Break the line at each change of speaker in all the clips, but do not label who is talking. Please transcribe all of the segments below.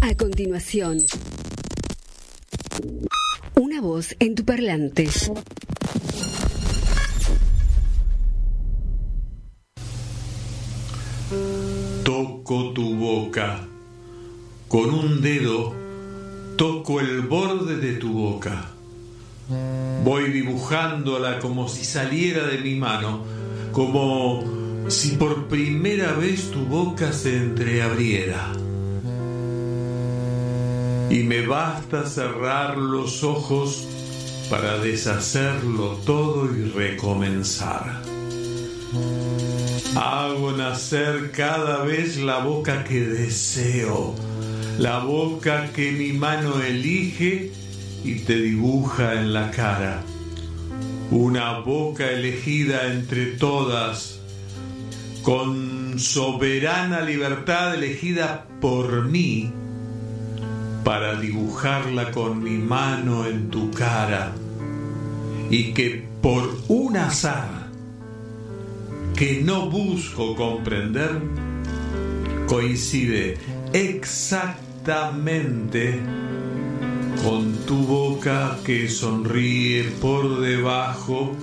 A continuación, una voz en tu parlante.
Toco tu boca. Con un dedo toco el borde de tu boca. Voy dibujándola como si saliera de mi mano, como si por primera vez tu boca se entreabriera. Y me basta cerrar los ojos para deshacerlo todo y recomenzar. Hago nacer cada vez la boca que deseo, la boca que mi mano elige y te dibuja en la cara. Una boca elegida entre todas, con soberana libertad elegida por mí, para dibujarla con mi mano en tu cara, y que por un azar que no busco comprender, coincide exactamente con tu boca que sonríe por debajo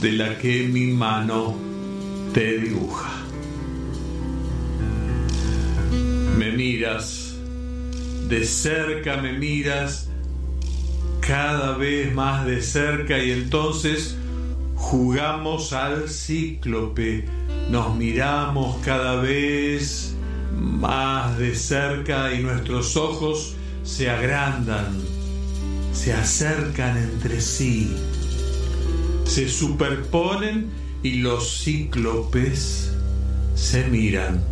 de la que mi mano te dibuja. Me miras, de cerca me miras, cada vez más de cerca y entonces jugamos al cíclope, nos miramos cada vez más de cerca y nuestros ojos se agrandan, se acercan entre sí, se superponen y los cíclopes se miran,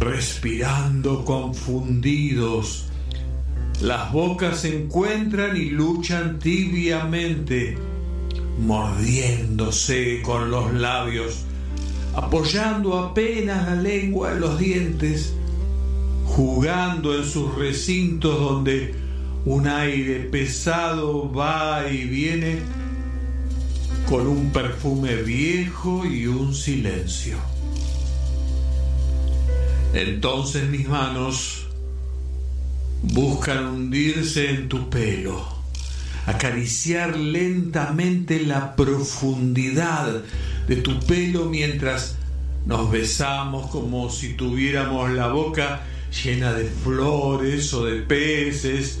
respirando confundidos. Las bocas se encuentran y luchan tibiamente, mordiéndose con los labios, apoyando apenas la lengua en los dientes, jugando en sus recintos donde un aire pesado va y viene con un perfume viejo y un silencio. Entonces mis manos buscan hundirse en tu pelo, acariciar lentamente la profundidad de tu pelo mientras nos besamos como si tuviéramos la boca llena de flores o de peces,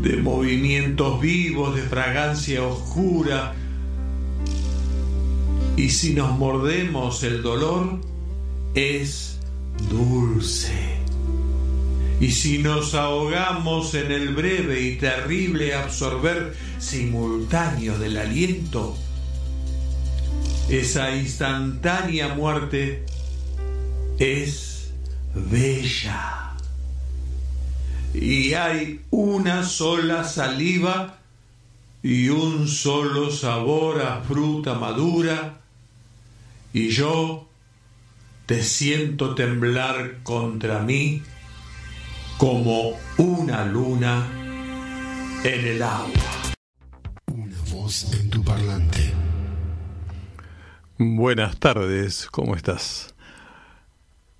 de movimientos vivos, de fragancia oscura. Y si nos mordemos el dolor, es dulce. Y si nos ahogamos en el breve y terrible absorber simultáneo del aliento, esa instantánea muerte es bella. Y hay una sola saliva y un solo sabor a fruta madura, y yo te siento temblar contra mí como una luna en el agua.
Una voz en tu parlante.
Buenas tardes, ¿cómo estás?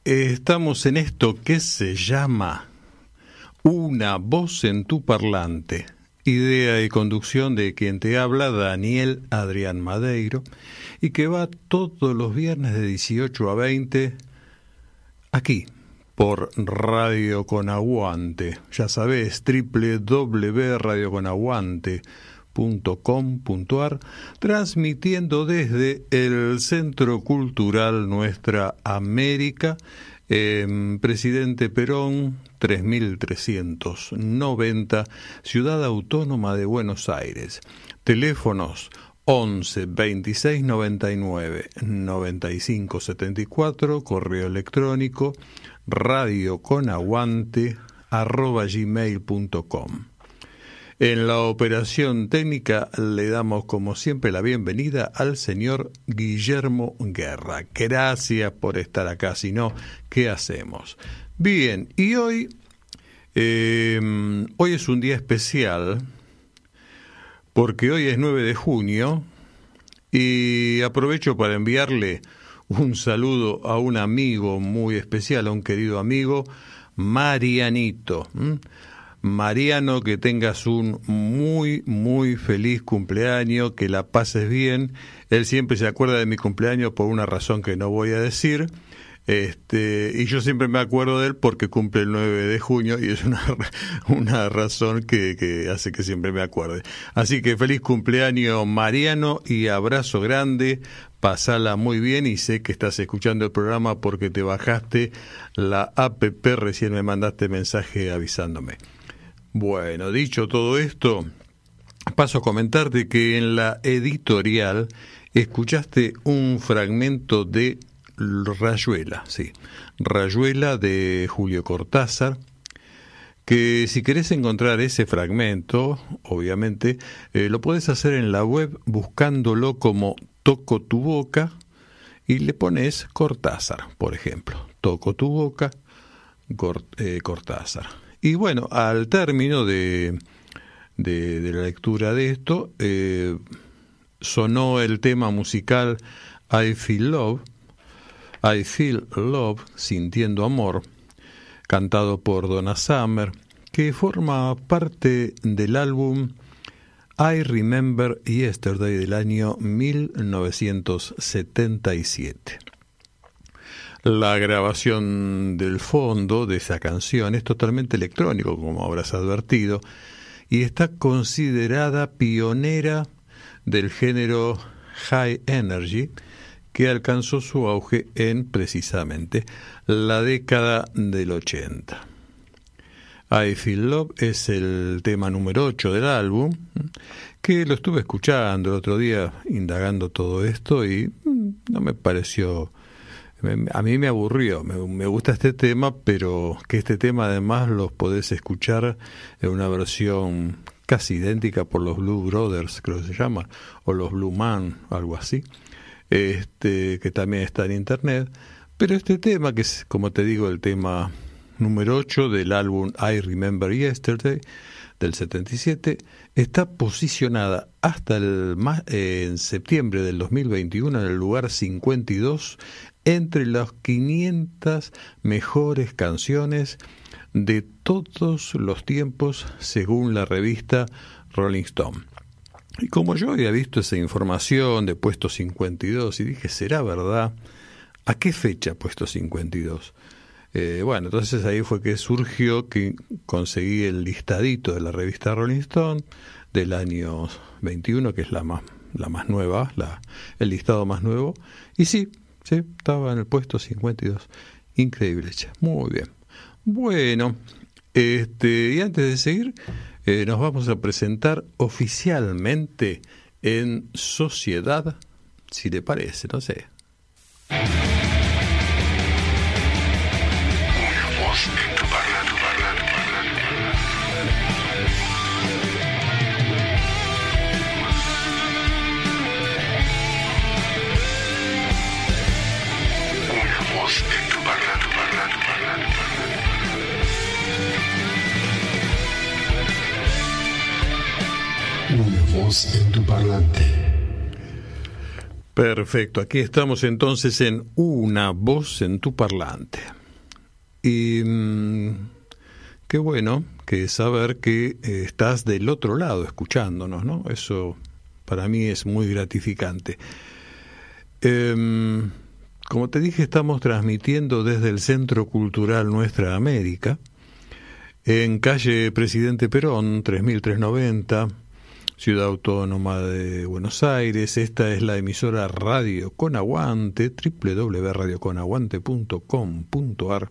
Estamos en esto que se llama Una voz en tu parlante. Idea y conducción de quien te habla, Daniel Adrián Madeiro, y que va todos los viernes de 18 a 20 aquí, por Radio Con Aguante. Ya sabes, www.radioconaguante.com.ar, transmitiendo desde el Centro Cultural Nuestra América, en Presidente Perón 3390, Ciudad Autónoma de Buenos Aires. Teléfonos 11 26 99 95 74, correo electrónico radioconaguante arroba gmail.com. En la operación técnica le damos como siempre la bienvenida al señor Guillermo Guerra. Gracias por estar acá, si no, ¿qué hacemos? Bien, y hoy, eh, hoy es un día especial porque hoy es 9 de junio y aprovecho para enviarle
un saludo a un amigo muy especial, a un querido amigo, Marianito. Mariano, que tengas un muy, muy feliz cumpleaños, que la pases bien. Él siempre se acuerda de mi cumpleaños por una razón que no voy a decir. Este, y yo siempre me acuerdo de él porque cumple el 9 de junio y es una, una razón que, que hace que siempre me acuerde. Así que feliz cumpleaños Mariano y abrazo grande, pasala muy bien y sé que estás escuchando el programa porque te bajaste la app, recién me mandaste mensaje avisándome. Bueno, dicho todo esto, paso a comentarte que en la editorial escuchaste un fragmento de Rayuela, sí, Rayuela de Julio Cortázar, que si querés encontrar ese fragmento, obviamente, eh, lo puedes hacer en la web buscándolo como Toco tu boca y le pones Cortázar, por ejemplo. Toco tu boca, eh, Cortázar. Y bueno, al término de, de, la lectura de esto, eh, sonó el tema musical I Feel Love, I Feel Love, Sintiendo Amor, cantado por Donna Summer, que forma parte del álbum I Remember Yesterday del año 1977. La grabación del fondo de esa canción es totalmente electrónico, como habrás advertido, y está considerada pionera del género High Energy, que alcanzó su auge en precisamente la década del 80. I Feel Love es el tema número 8 del álbum, que lo estuve escuchando el otro día, indagando todo esto y no me pareció... A mí me aburrió, me, gusta este tema, pero que este tema además los podés escuchar en una versión casi idéntica por los Blue Brothers, creo que se llama, o los Blue Man, algo así este, que también está en internet. Pero este tema, que es, como te digo, el tema número 8 del álbum I Remember Yesterday del 77, está posicionada hasta el en septiembre del 2021 en el lugar 52 entre las 500 mejores canciones de todos los tiempos según la revista Rolling Stone. Y como yo había visto esa información de puesto 52 y dije, ¿será verdad? ¿A qué fecha puesto 52? Eh, bueno, entonces ahí fue que surgió que conseguí el listadito de la revista Rolling Stone del año 21, que es la más, la más nueva, la, el listado más nuevo. Y sí, sí, estaba en el puesto 52. Increíble, muy bien. Bueno, este, y antes de seguir, eh, nos vamos a presentar oficialmente en Sociedad, si te parece, no sé.
En tu parlante.
Perfecto, aquí estamos entonces en una voz en tu parlante. Y mm, qué bueno que saber que eh, estás del otro lado escuchándonos, ¿no? Eso para mí es muy gratificante. Em, como te dije, estamos transmitiendo desde el Centro Cultural Nuestra América, en calle Presidente Perón, 3390 Ciudad Autónoma de Buenos Aires. Esta es la emisora Radio Con Aguante, www.radioconaguante.com.ar.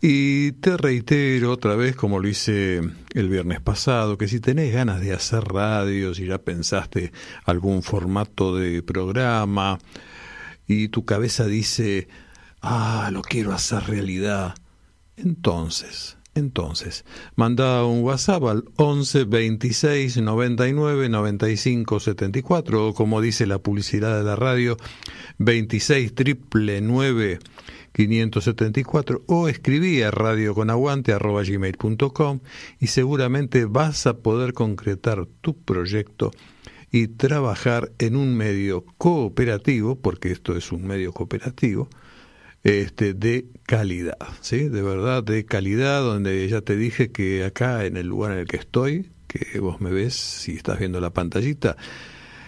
Y te reitero otra vez, como lo hice el viernes pasado, que si tenés ganas de hacer radio, si ya pensaste algún formato de programa y tu cabeza dice, ah, lo quiero hacer realidad, entonces entonces, manda un WhatsApp al 11 26 99 95 74 o como dice la publicidad de la radio 26 triple 574 o escribí a radioconaguante.gmail.com y seguramente vas a poder concretar tu proyecto y trabajar en un medio cooperativo, porque esto es un medio cooperativo, este, de calidad, ¿sí? De verdad, de calidad, donde ya te dije que acá en el lugar en el que estoy, que vos me ves si estás viendo la pantallita,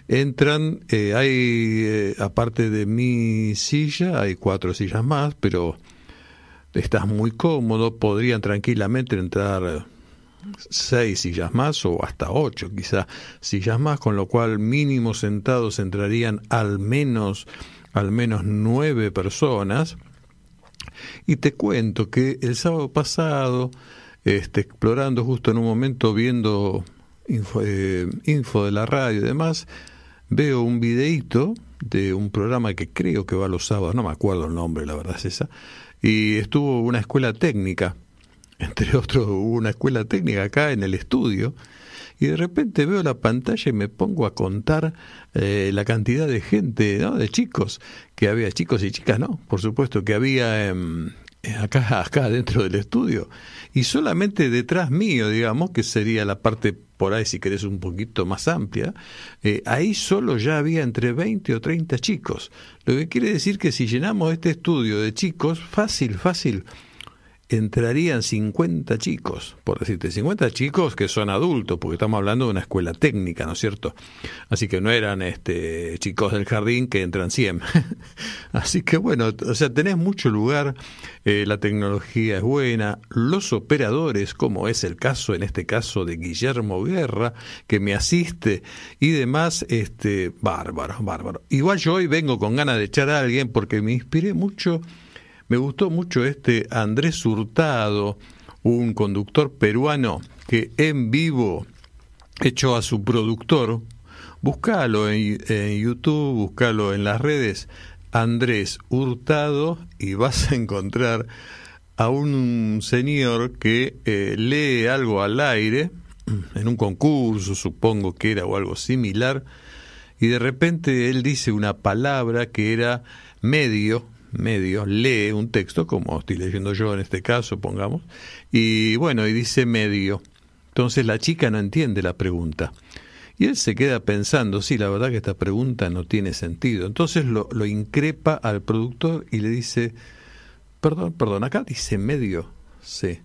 entran, eh, hay, eh, aparte de mi silla, hay cuatro sillas más, pero estás muy cómodo, podrían tranquilamente entrar seis sillas más o hasta ocho quizá sillas más, con lo cual mínimo sentados entrarían al menos al menos nueve personas. Y te cuento que el sábado pasado, este, explorando justo en un momento, viendo info, eh, info de la radio y demás, veo un videíto de un programa que creo que va los sábados, no me acuerdo el nombre, la verdad es esa, y estuvo una escuela técnica, entre otros hubo una escuela técnica acá en el estudio, y de repente veo la pantalla y me pongo a contar eh, la cantidad de gente, ¿no? de chicos, que había chicos y chicas, no, por supuesto que había em, acá, acá dentro del estudio, y solamente detrás mío, digamos, que sería la parte por ahí si querés un poquito más amplia, eh, ahí solo ya había entre 20 o 30 chicos. Lo que quiere decir que si llenamos este estudio de chicos, fácil, fácil, entrarían 50 chicos, por decirte, 50 chicos que son adultos, porque estamos hablando de una escuela técnica, ¿no es cierto? Así que no eran este, chicos del jardín que entran 100. Así que bueno, o sea, tenés mucho lugar, eh, la tecnología es buena, los operadores, como es el caso en este caso de Guillermo Guerra, que me asiste y demás, este, bárbaro, bárbaro. Igual yo hoy vengo con ganas de echar a alguien porque me inspiré mucho me gustó mucho este Andrés Hurtado, un conductor peruano que en vivo echó a su productor. Búscalo en, YouTube, búscalo en las redes, Andrés Hurtado, y vas a encontrar a un señor que eh, lee algo al aire, en un concurso, supongo que era o algo similar, y de repente él dice una palabra que era medio, medio, lee un texto, como estoy leyendo yo en este caso, pongamos, y bueno, y dice medio. Entonces la chica no entiende la pregunta. Y él se queda pensando, sí, la verdad que esta pregunta no tiene sentido. Entonces lo, lo increpa al productor y le dice, perdón, perdón, acá dice medio, sí.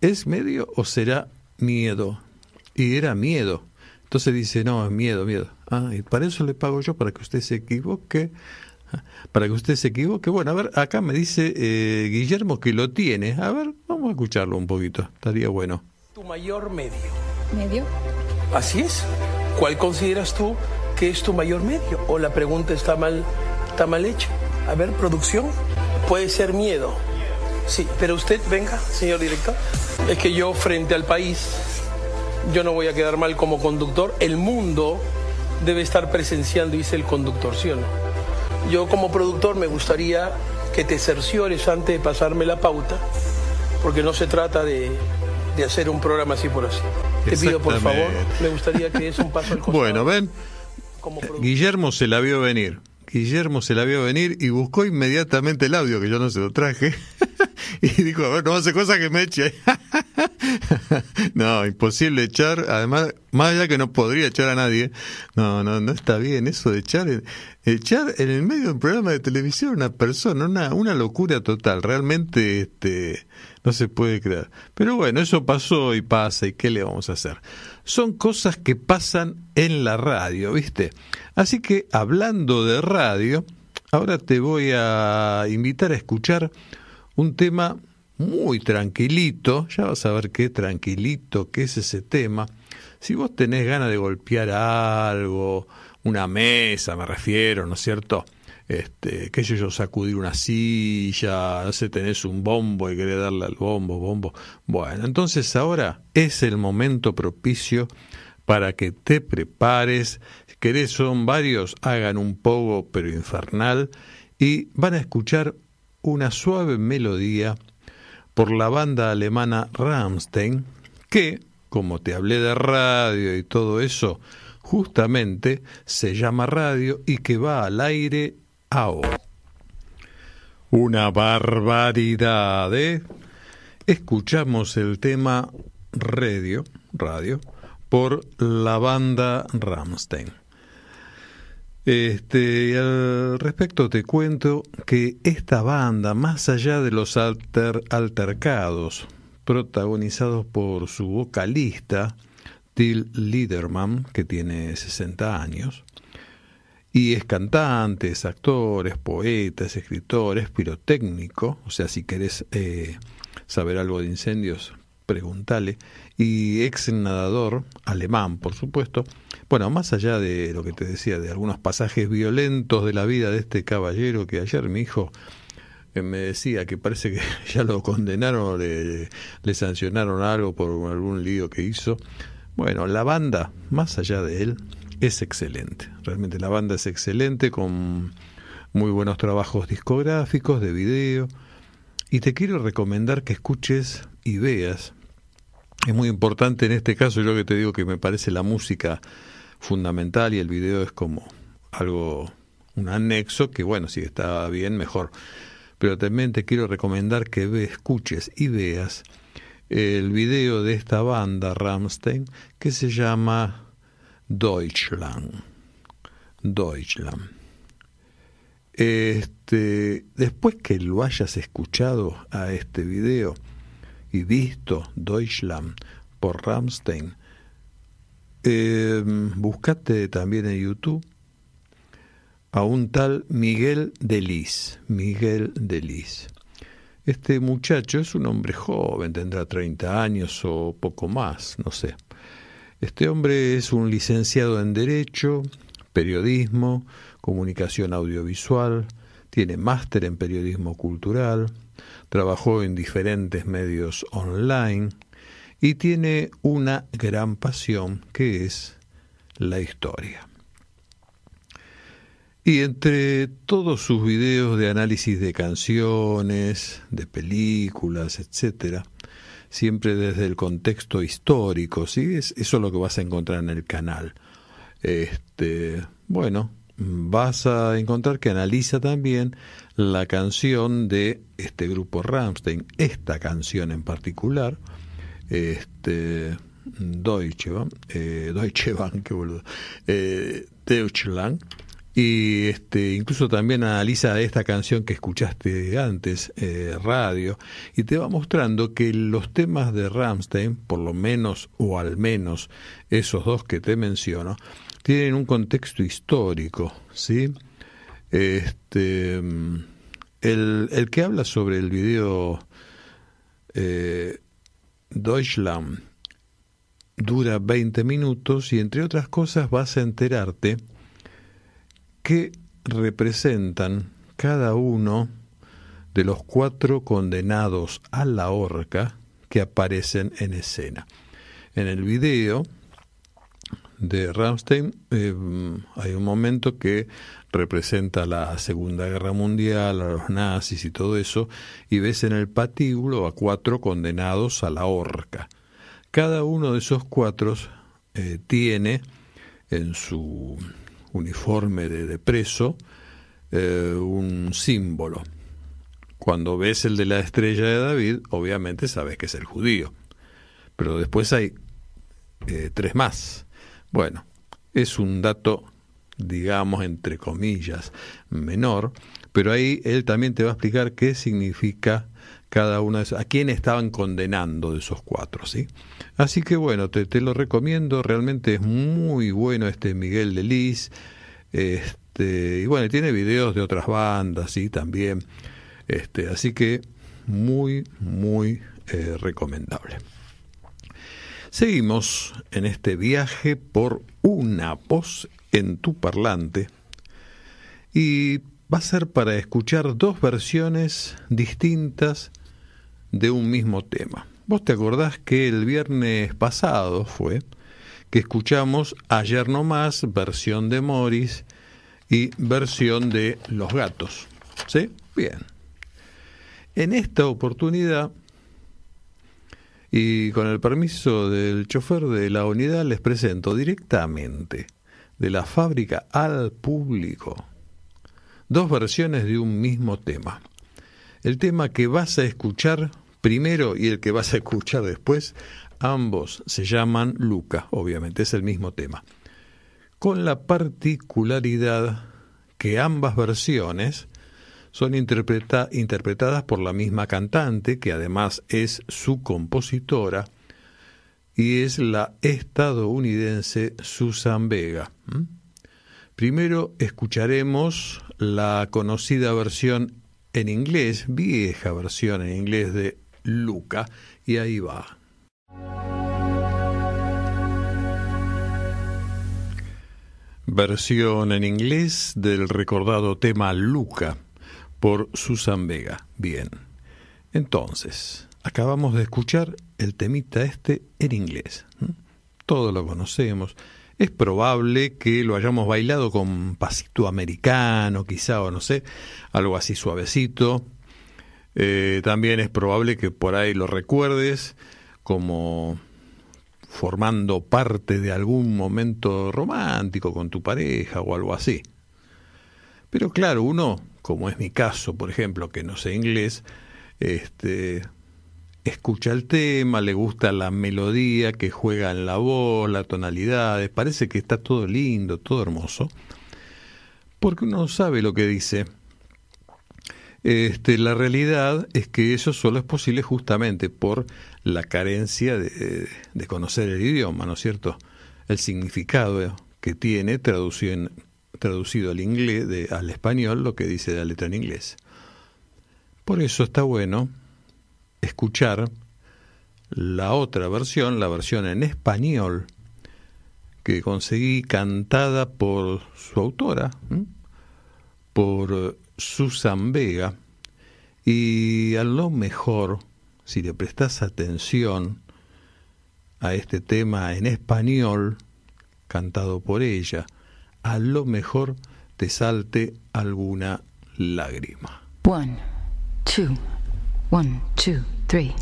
¿Es medio o será miedo? Y era miedo. Entonces dice, no, es miedo, miedo. Ah, y para eso le pago yo, para que usted se equivoque para que usted se equivoque. Bueno, a ver, acá me dice eh, Guillermo que lo tiene. A ver, vamos a escucharlo un poquito. Estaría bueno.
Tu mayor medio.
¿Medio?
Así es. ¿Cuál consideras tú que es tu mayor medio? ¿O la pregunta está mal, está mal hecha? A ver, producción. Puede ser miedo. Sí, pero usted, venga, señor director. Es que yo frente al país, yo no voy a quedar mal como conductor. El mundo debe estar presenciando, dice el conductor, ¿sí o no? Yo como productor me gustaría que te cerciores antes de pasarme la pauta, porque no se trata de, hacer un programa así por así. Te pido por favor, me gustaría que es un paso al costado.
Bueno, ven, Guillermo se la vio venir. Guillermo se la vio venir y buscó inmediatamente el audio, que yo no se lo traje, y dijo, a ver, no hace cosa que me eche. no, imposible echar, además, más allá que no podría echar a nadie, no, no, no está bien eso de echar, echar en el medio de un programa de televisión a una persona, una, una locura total, realmente este, no se puede creer. Pero bueno, eso pasó y pasa, ¿y qué le vamos a hacer? Son cosas que pasan en la radio, ¿viste? Así que hablando de radio, ahora te voy a invitar a escuchar un tema muy tranquilito, ya vas a ver qué tranquilito que es ese tema. Si vos tenés ganas de golpear algo, una mesa, me refiero, ¿no es cierto? Este, qué sé yo, sacudir una silla, no sé, tenés un bombo y querés darle al bombo, bombo. Bueno, entonces ahora es el momento propicio para que te prepares. Si querés, son varios, hagan un poco, pero infernal, y van a escuchar una suave melodía por la banda alemana Rammstein, que, como te hablé de radio y todo eso, justamente se llama radio y que va al aire ahora. Una barbaridad, ¿eh? Escuchamos el tema radio, radio, por la banda Ramstein. Este, al respecto te cuento que esta banda, más allá de los altercados protagonizados por su vocalista, Till Liederman, que tiene 60 años, y es cantante, es actor, es poeta, es escritor, es pirotécnico, o sea, si querés eh, saber algo de incendios, pregúntale, y ex nadador, alemán, por supuesto. Bueno, más allá de lo que te decía, de algunos pasajes violentos de la vida de este caballero que ayer mi hijo eh, me decía que parece que ya lo condenaron, le, le sancionaron algo por algún lío que hizo. Bueno, la banda, más allá de él, es excelente. Realmente la banda es excelente con muy buenos trabajos discográficos, de video. Y te quiero recomendar que escuches y veas. Es muy importante en este caso, yo que te digo que me parece la música fundamental y el video es como algo, un anexo, que bueno, si está bien, mejor. Pero también te quiero recomendar que ve, escuches y veas el video de esta banda Ramstein que se llama Deutschland. Deutschland. Este, después que lo hayas escuchado a este video y visto Deutschland por Ramstein, eh, buscate también en YouTube a un tal Miguel Delis. Miguel Delis. Este muchacho es un hombre joven, tendrá 30 años o poco más, no sé. Este hombre es un licenciado en Derecho, Periodismo, Comunicación Audiovisual, tiene máster en Periodismo Cultural, trabajó en diferentes medios online y tiene una gran pasión que es la historia. Y entre todos sus videos de análisis de canciones, de películas, etcétera, siempre desde el contexto histórico, ¿sí? Es, eso es lo que vas a encontrar en el canal. Este, bueno, vas a encontrar que analiza también la canción de este grupo Rammstein, esta canción en particular, este, Deutsche, eh, Deutsche Bank, eh, Deutschland, y este, incluso también analiza esta canción que escuchaste antes, eh, radio, y te va mostrando que los temas de Ramstein, por lo menos o al menos esos dos que te menciono, tienen un contexto histórico, ¿sí? Este, el, el que habla sobre el video eh, Deutschland dura 20 minutos y entre otras cosas vas a enterarte que representan cada uno de los cuatro condenados a la horca que aparecen en escena. En el video de Ramstein eh, hay un momento que representa la Segunda Guerra Mundial, a los nazis y todo eso, y ves en el patíbulo a cuatro condenados a la horca. Cada uno de esos cuatro eh, tiene en su uniforme de, preso, eh, un símbolo. Cuando ves el de la estrella de David, obviamente sabes que es el judío. Pero después hay tres más. Bueno, es un dato, digamos, entre comillas, menor, pero ahí él también te va a explicar qué significa cada uno de esos, a quién estaban condenando de esos cuatro, ¿sí? Así que bueno, te, te lo recomiendo, realmente es muy bueno este Miguel de Lis, este, y bueno, tiene videos de otras bandas, sí, también, este, así que muy, muy eh, recomendable. Seguimos en este viaje por una voz en tu parlante y va a ser para escuchar dos versiones distintas de un mismo tema. Vos te acordás que el viernes pasado fue que escuchamos ayer no más, versión de Morris y versión de Los Gatos. ¿Sí? Bien. En esta oportunidad, y con el permiso del chofer de la unidad, les presento directamente de la fábrica al público dos versiones de un mismo tema. El tema que vas a escuchar primero y el que vas a escuchar después Ambos se llaman Luca, obviamente, es el mismo tema. Con la particularidad que ambas versiones son interpretadas por la misma cantante, que además es su compositora, y es la estadounidense Susan Vega. Primero escucharemos la conocida versión en inglés, vieja versión en inglés de Luca, y ahí va. Versión en inglés del recordado tema Luca por Susan Vega. Bien. Entonces, acabamos de escuchar el temita este en inglés. Todo lo conocemos. Es probable que lo hayamos bailado con pasito americano, quizá, o no sé, algo así suavecito. Eh, también es probable que por ahí lo recuerdes como formando parte de algún momento romántico con tu pareja o algo así. Pero claro, uno, como es mi caso, por ejemplo, que no sé inglés, este, escucha el tema, le gusta la melodía que juega en la voz, las tonalidades, parece que está todo lindo, todo hermoso, porque uno sabe lo que dice. Este, la realidad es que eso solo es posible justamente por la carencia de, conocer el idioma, ¿no es cierto? El significado que tiene traducido, traducido al inglés, al español, lo que dice la letra en inglés. Por eso está bueno escuchar la otra versión, la versión en español, que conseguí cantada por su autora, por Susan Vega, y a lo mejor, si le prestas atención a este tema en español, cantado por ella, a lo mejor te salte alguna lágrima.
One, two, one, two, three.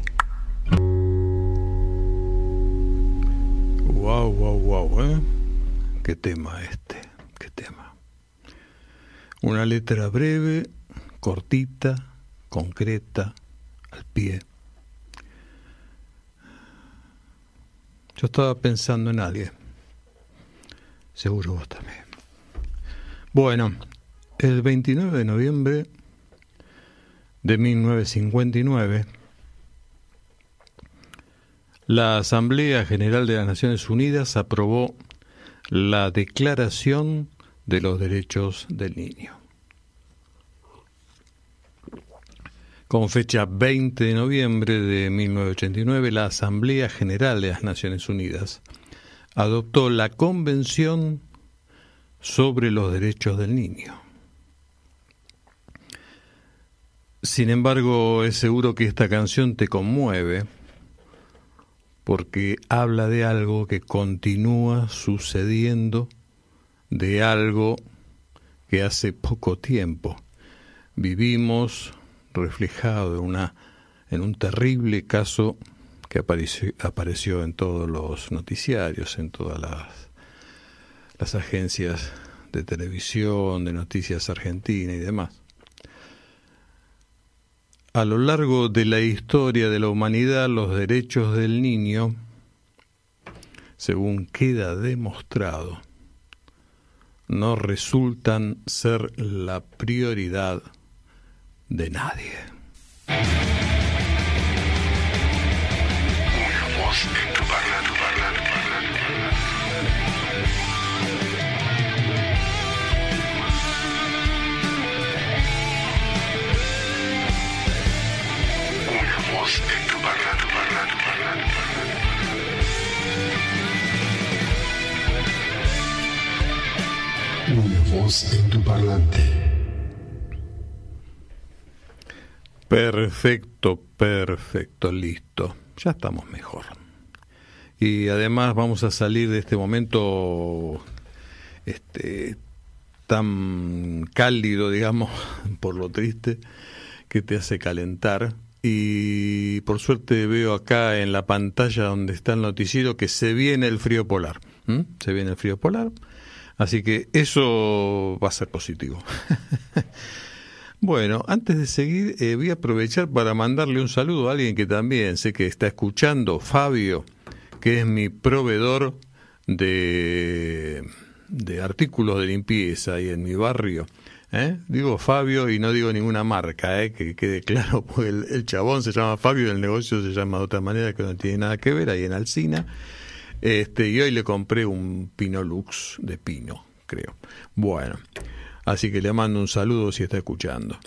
Wow, wow, wow, ¿eh? Qué tema este, qué tema. Una letra breve, cortita, concreta, al pie. Yo estaba pensando en alguien. Seguro vos también. Bueno, el 29 de noviembre de 1959, la Asamblea General de las Naciones Unidas aprobó la Declaración de los Derechos del Niño. Con fecha 20 de noviembre de 1989, la Asamblea General de las Naciones Unidas adoptó la Convención sobre los Derechos del Niño. Sin embargo, es seguro que esta canción te conmueve porque habla de algo que continúa sucediendo, de algo que hace poco tiempo vivimos reflejado en, una, en un terrible caso que apareció, apareció en todos los noticiarios, en todas las, las agencias de televisión, de noticias argentinas y demás. A lo largo de la historia de la humanidad, los derechos del niño, según queda demostrado, no resultan ser la prioridad de nadie.
En tu parlante.
Perfecto, perfecto, listo. Ya estamos mejor. Y además vamos a salir de este momento este tan cálido, digamos, por lo triste, que te hace calentar. Y por suerte veo acá en la pantalla donde está el noticiero que se viene el frío polar. Se viene el frío polar. Así que eso va a ser positivo. Bueno, antes de seguir, eh, voy a aprovechar para mandarle un saludo a alguien que también sé que está escuchando, Fabio, que es mi proveedor de, de artículos de limpieza ahí en mi barrio. ¿Eh? Digo Fabio y no digo ninguna marca, ¿eh? que quede claro, porque el, el, chabón se llama Fabio y el negocio se llama de otra manera que no tiene nada que ver, ahí en Alcina. Este, y hoy le compré un Pino Lux de pino, creo. Bueno, así que le mando un saludo si está escuchando.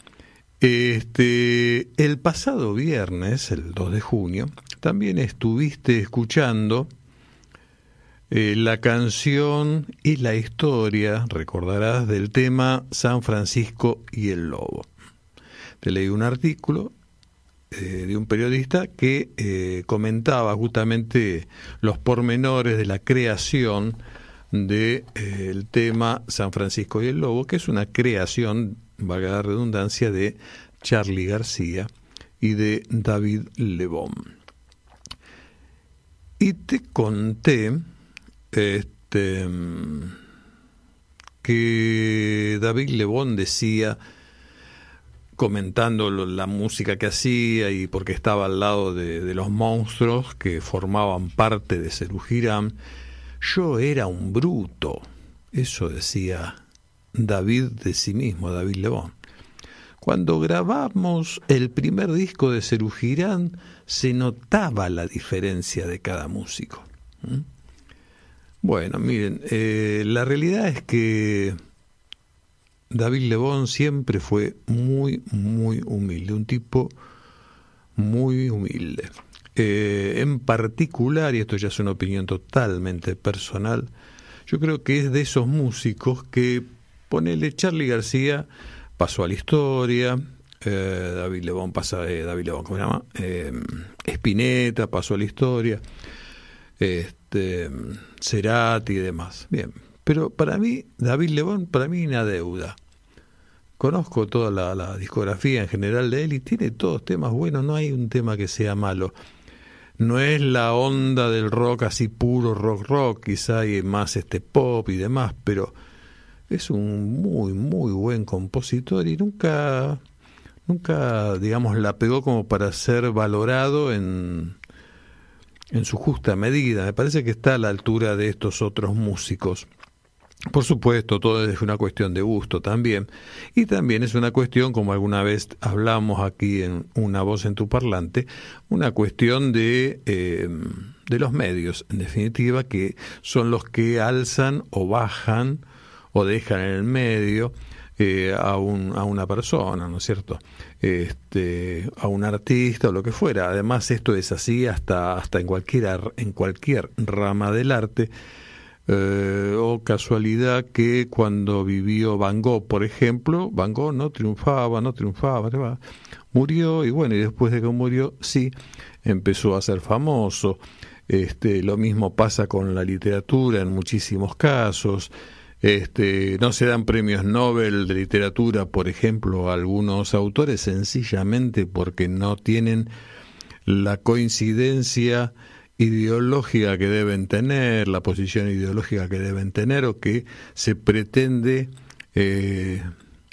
Este, el pasado viernes, el 2 de junio, también estuviste escuchando eh, la canción y la historia, recordarás, del tema San Francisco y el Lobo. Te leí un artículo eh, de un periodista que eh, comentaba justamente los pormenores de la creación del de, el tema San Francisco y el Lobo, que es una creación, valga la redundancia, de Charlie García y de David Lebón. Y te conté este, que David Lebón decía comentando la música que hacía y porque estaba al lado de, los monstruos que formaban parte de Cerujirán, yo era un bruto. Eso decía David de sí mismo, David Lebón. Cuando grabamos el primer disco de Cerujirán, se notaba la diferencia de cada músico. Bueno, miren, eh, la realidad es que David Lebón siempre fue muy, muy humilde, un tipo muy humilde. Eh, en particular, y esto ya es una opinión totalmente personal, yo creo que es de esos músicos que, ponele Charlie García, pasó a la historia, eh, David Lebón pasa, eh, David Lebón, ¿cómo se llama? Eh, Spinetta pasó a la historia, este, Cerati y demás. Bien, pero para mí, David Lebón, para mí una deuda. Conozco toda la, la, discografía en general de él y tiene todos temas buenos, no hay un tema que sea malo. No es la onda del rock así puro rock rock, quizá hay más este pop y demás, pero es un muy, muy buen compositor y nunca, nunca, digamos, la pegó como para ser valorado en, en su justa medida. Me parece que está a la altura de estos otros músicos. Por supuesto, todo es una cuestión de gusto también. Y también es una cuestión, como alguna vez hablamos aquí en Una voz en tu parlante, una cuestión de, eh, de los medios, en definitiva, que son los que alzan o bajan o dejan en el medio eh, a, un, a una persona, ¿no es cierto? Este, a un artista o lo que fuera. Además, esto es así hasta, hasta en, cualquier, en cualquier rama del arte. Eh, o casualidad que cuando vivió Van Gogh, por ejemplo, Van Gogh no triunfaba, no triunfaba, murió y bueno, y después de que murió, sí, empezó a ser famoso. Este, lo mismo pasa con la literatura en muchísimos casos. Este, no se dan premios Nobel de literatura, por ejemplo, a algunos autores sencillamente porque no tienen la coincidencia ideológica que deben tener, la posición ideológica que deben tener o que se pretende eh,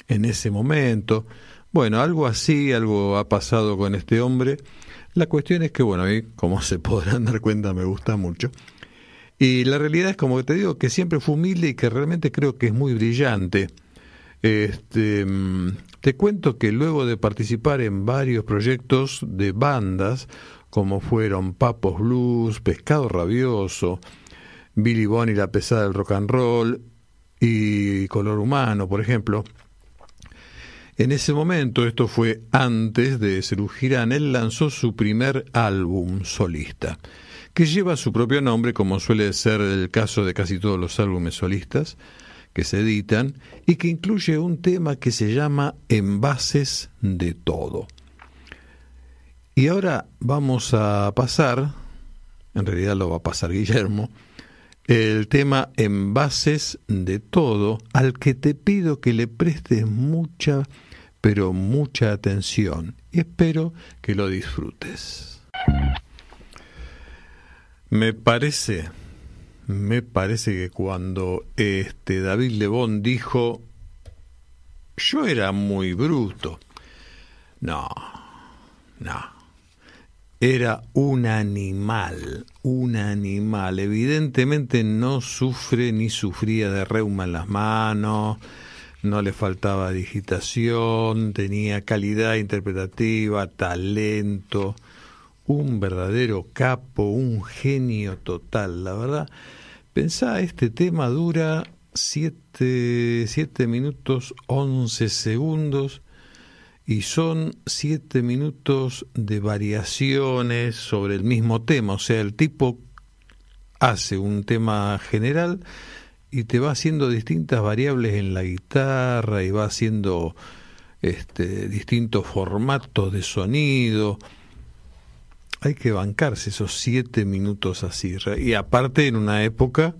en ese momento. Bueno, algo así, algo ha pasado con este hombre. La cuestión es que, bueno, a mí, como se podrán dar cuenta, me gusta mucho. Y la realidad es, como te digo, que siempre fue humilde y que realmente creo que es muy brillante. Este, te cuento que luego de participar en varios proyectos de bandas, como fueron Papos Blues, Pescado Rabioso, Billy Bonnie la pesada del rock and roll y Color Humano, por ejemplo. En ese momento, esto fue antes de Cerú Girán, él lanzó su primer álbum solista, que lleva su propio nombre, como suele ser el caso de casi todos los álbumes solistas que se editan, y que incluye un tema que se llama Envases de Todo. Y ahora vamos a pasar, en realidad lo va a pasar Guillermo, el tema envases de todo, al que te pido que le prestes mucha, pero mucha atención. Y espero que lo disfrutes. Me parece, me parece que cuando este David Lebón dijo yo era muy bruto. No, no. Era un animal, un animal. Evidentemente no sufre ni sufría de reuma en las manos, no le faltaba digitación, tenía calidad interpretativa, talento, un verdadero capo, un genio total, la verdad. Pensá, este tema dura siete, siete minutos once segundos y son siete minutos de variaciones sobre el mismo tema. O sea, el tipo hace un tema general y te va haciendo distintas variables en la guitarra y va haciendo este, distintos formatos de sonido. Hay que bancarse esos siete minutos así. Y aparte en una época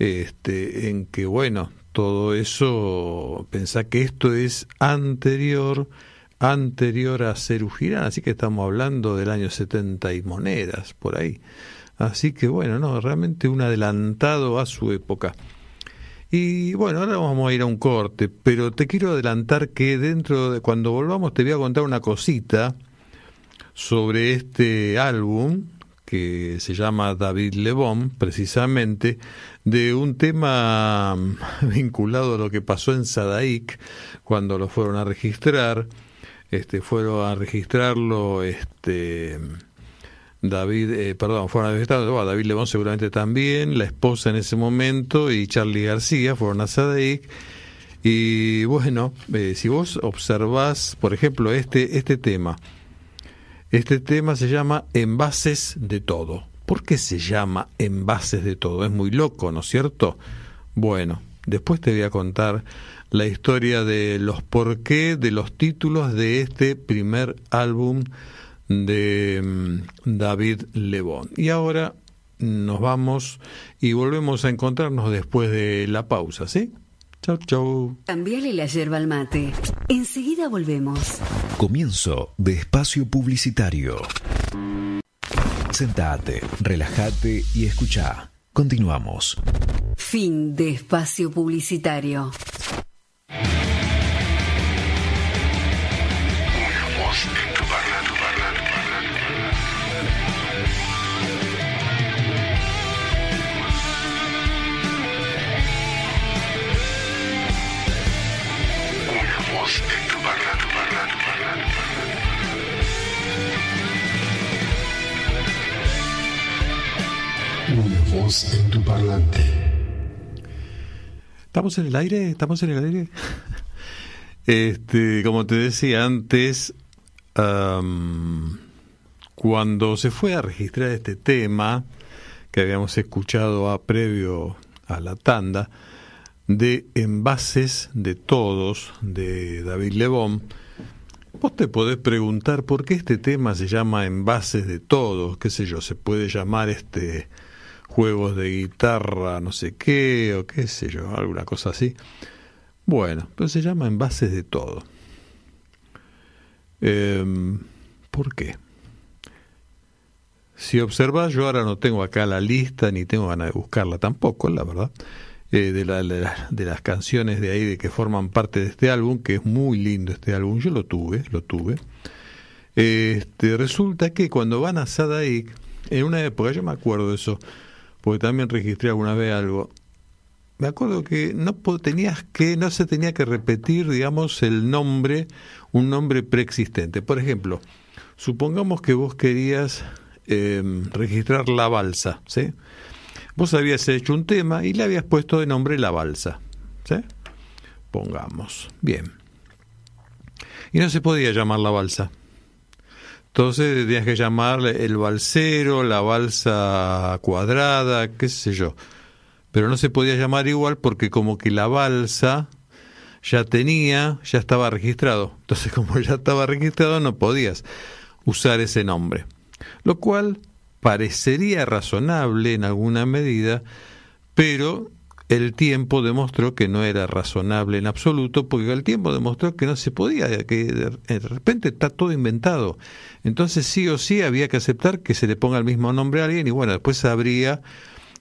este, en que, bueno, todo eso, pensá que esto es anterior, anterior a Cerú Girán, así que estamos hablando del año 70 y monedas, por ahí. Así que bueno, no, realmente un adelantado a su época. Y bueno, ahora vamos a ir a un corte, pero te quiero adelantar que dentro de cuando volvamos te voy a contar una cosita sobre este álbum que se llama David Lebón, precisamente, de un tema vinculado a lo que pasó en Sadaik cuando lo fueron a registrar. Este, fueron a registrarlo este, David, eh, perdón, fueron a David Lebón seguramente también, la esposa en ese momento y Charlie García fueron a Sadaik. Y bueno, eh, si vos observás, por ejemplo, este, este tema, este tema se llama Envases de todo. ¿Por qué se llama Envases de todo? Es muy loco, ¿no es cierto? Bueno, después te voy a contar la historia de los por qué de los títulos de este primer álbum de mm, David Lebón. Y ahora nos vamos y volvemos a encontrarnos después de la pausa, ¿sí? Chau, chau.
Cambiale la yerba al mate. Enseguida volvemos.
Comienzo de espacio publicitario. Sentate, relájate y escucha. Continuamos.
Fin de espacio publicitario.
En tu parlante.
¿Estamos en el aire? ¿Estamos en el aire? Este, como te decía antes, cuando se fue a registrar este tema que habíamos escuchado a previo a la tanda de envases de todos de David Lebón, vos te podés preguntar por qué este tema se llama envases de todos, qué sé yo, se puede llamar este juegos de guitarra, no sé qué, o qué sé yo, alguna cosa así. Bueno, pero se llama envases de todo. Em, ¿Por qué? Si observas, yo ahora no tengo acá la lista, ni tengo ganas de buscarla tampoco, la verdad, eh, de, la, de, las canciones de ahí de que forman parte de este álbum, que es muy lindo este álbum, yo lo tuve, lo tuve. Este, resulta que cuando van a Sadaik, en una época, yo me acuerdo de eso, porque también registré alguna vez algo. Me acuerdo que no tenías que no se tenía que repetir, digamos, el nombre, un nombre preexistente. Por ejemplo, supongamos que vos querías em, registrar la balsa, ¿sí? Vos habías hecho un tema y le habías puesto de nombre la balsa, ¿sí? Pongamos, bien. Y no se podía llamar la balsa. Entonces tenías que llamarle el balsero, la balsa cuadrada, qué sé yo. Pero no se podía llamar igual porque como que la balsa ya tenía, ya estaba registrado. Entonces como ya estaba registrado no podías usar ese nombre. Lo cual parecería razonable en alguna medida, pero el tiempo demostró que no era razonable en absoluto, porque el tiempo demostró que no se podía, que de repente está todo inventado. Entonces sí o sí había que aceptar que se le ponga el mismo nombre a alguien y bueno, después habría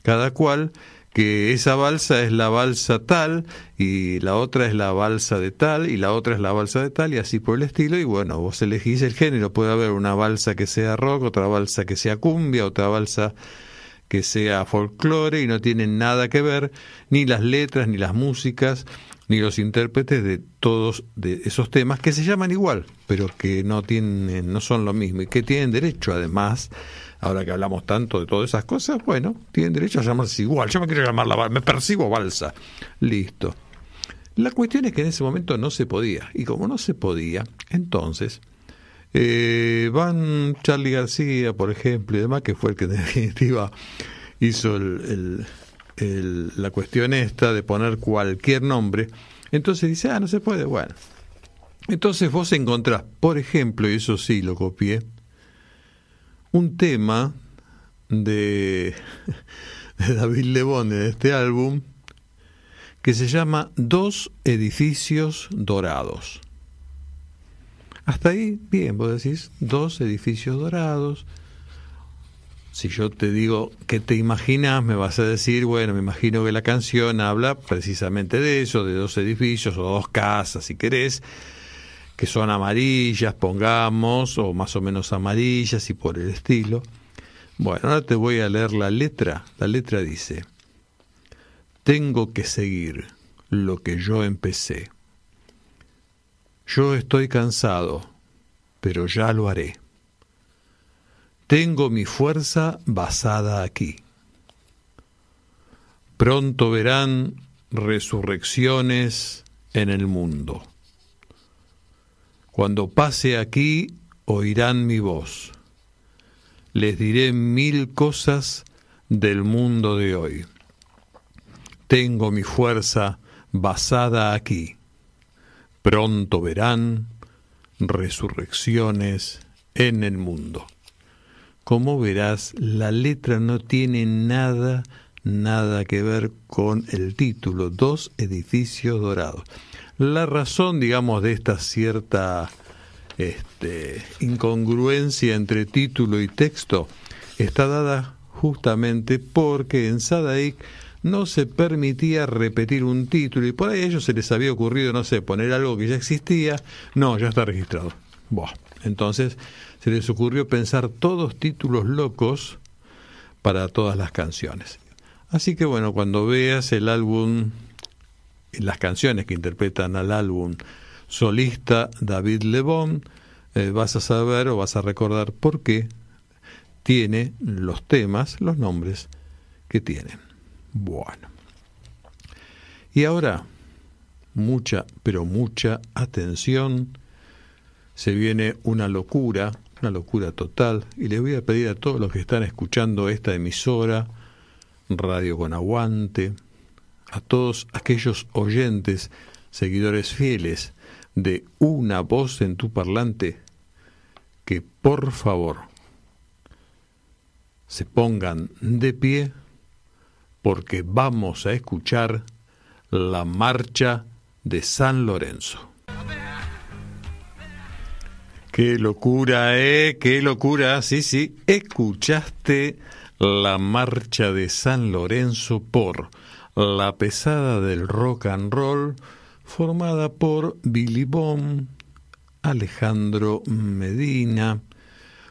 cada cual que esa balsa es la balsa tal y la otra es la balsa de tal y la otra es la balsa de tal y así por el estilo y bueno, vos elegís el género, puede haber una balsa que sea rock, otra balsa que sea cumbia, otra balsa que sea folclore y no tienen nada que ver ni las letras ni las músicas ni los intérpretes de todos de esos temas que se llaman igual, pero que no tienen no son lo mismo y que tienen derecho además ahora que hablamos tanto de todas esas cosas, bueno, tienen derecho a llamarse igual. Yo me quiero llamar la me percibo balsa. Listo. La cuestión es que en ese momento no se podía. Y como no se podía, entonces eh, van Charlie García, por ejemplo, y demás, que fue el que en definitiva hizo la cuestión esta de poner cualquier nombre. Entonces dice, ah, no se puede. Bueno. Entonces vos encontrás, por ejemplo, y eso sí lo copié, un tema de, David Lebón en este álbum que se llama Dos edificios dorados. Hasta ahí, bien, vos decís, dos edificios dorados. Si yo te digo qué te imaginas, me vas a decir, bueno, me imagino que la canción habla precisamente de eso, de dos edificios o dos casas, si querés, que son amarillas, pongamos, o más o menos amarillas y por el estilo. Bueno, ahora te voy a leer la letra. La letra dice, tengo que seguir lo que yo empecé. Yo estoy cansado, pero ya lo haré. Tengo mi fuerza basada aquí. Pronto verán resurrecciones en el mundo. Cuando pase aquí, oirán mi voz. Les diré mil cosas del mundo de hoy. Tengo mi fuerza basada aquí. Pronto verán resurrecciones en el mundo. Como verás, la letra no tiene nada, nada que ver con el título, dos edificios dorados. La razón, digamos, de esta cierta este, incongruencia entre título y texto está dada justamente porque en Sadaik no se permitía repetir un título y por ahí a ellos se les había ocurrido, no sé, poner algo que ya existía, no, ya está registrado. entonces se les ocurrió pensar todos títulos locos para todas las canciones. Así que bueno, cuando veas el álbum las canciones que interpretan al álbum solista David Lebón, eh, vas a saber o vas a recordar por qué tiene los temas, los nombres que tienen. Bueno. Y ahora, mucha, pero mucha atención. Se viene una locura, una locura total. Y les voy a pedir a todos los que están escuchando esta emisora, Radio con Aguante, a todos aquellos oyentes, seguidores fieles de una voz en tu parlante, que por favor se pongan de pie porque vamos a escuchar la marcha de San Lorenzo. Qué locura, ¿eh? Qué locura. Sí, sí, escuchaste la marcha de San Lorenzo por la pesada del rock and roll, formada por Billy Bond, Alejandro Medina,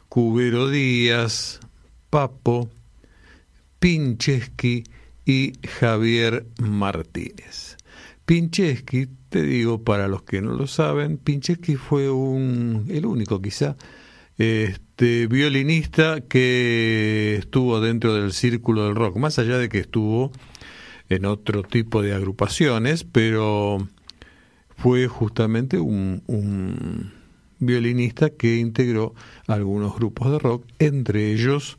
Cubero Díaz, Papo, Pincheski y Javier Martínez. Pincheski, te digo para los que no lo saben, Pincheski fue un, el único quizá, este violinista que estuvo dentro del círculo del rock, más allá de que estuvo en otro tipo de agrupaciones, pero fue justamente un, violinista que integró algunos grupos de rock, entre ellos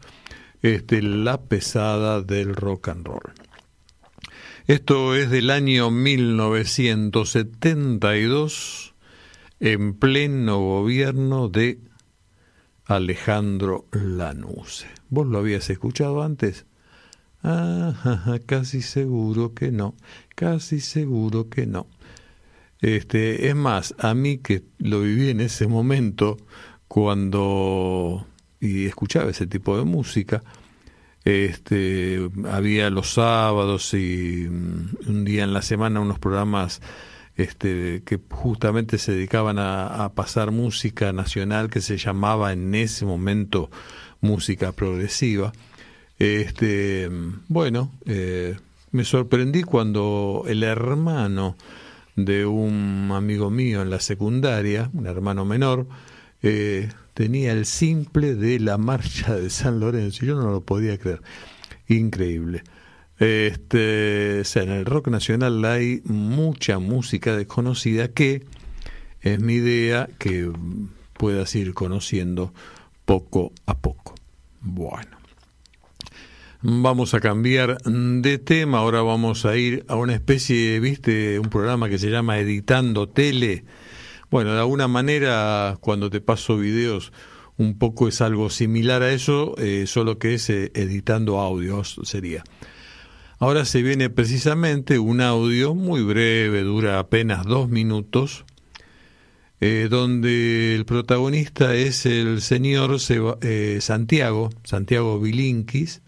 este, la pesada del rock and roll. Esto es del año 1972, en pleno gobierno de Alejandro Lanuse. ¿Vos lo habías escuchado antes? Ah, casi seguro que no, casi seguro que no. Este, es más, a mí que lo viví en ese momento cuando y escuchaba ese tipo de música, Este, había los sábados y mm, un día en la semana unos programas este, que justamente se dedicaban a, pasar música nacional que se llamaba en ese momento música progresiva. Este, bueno, eh, me sorprendí cuando el hermano de un amigo mío en la secundaria, un hermano menor, eh, tenía el simple de la marcha de San Lorenzo. Yo no lo podía creer. Increíble. Este, en el rock nacional hay mucha música desconocida que es mi idea que puedas ir conociendo poco a poco. Bueno, vamos a cambiar de tema. Ahora vamos a ir a una especie, viste, un programa que se llama Editando Tele. Bueno, de alguna manera, cuando te paso videos, un poco es algo similar a eso, eh, solo que es eh, editando audios, sería. Ahora se viene precisamente un audio muy breve, dura apenas dos minutos, eh, donde el protagonista es el señor Santiago, Santiago Bilinkis.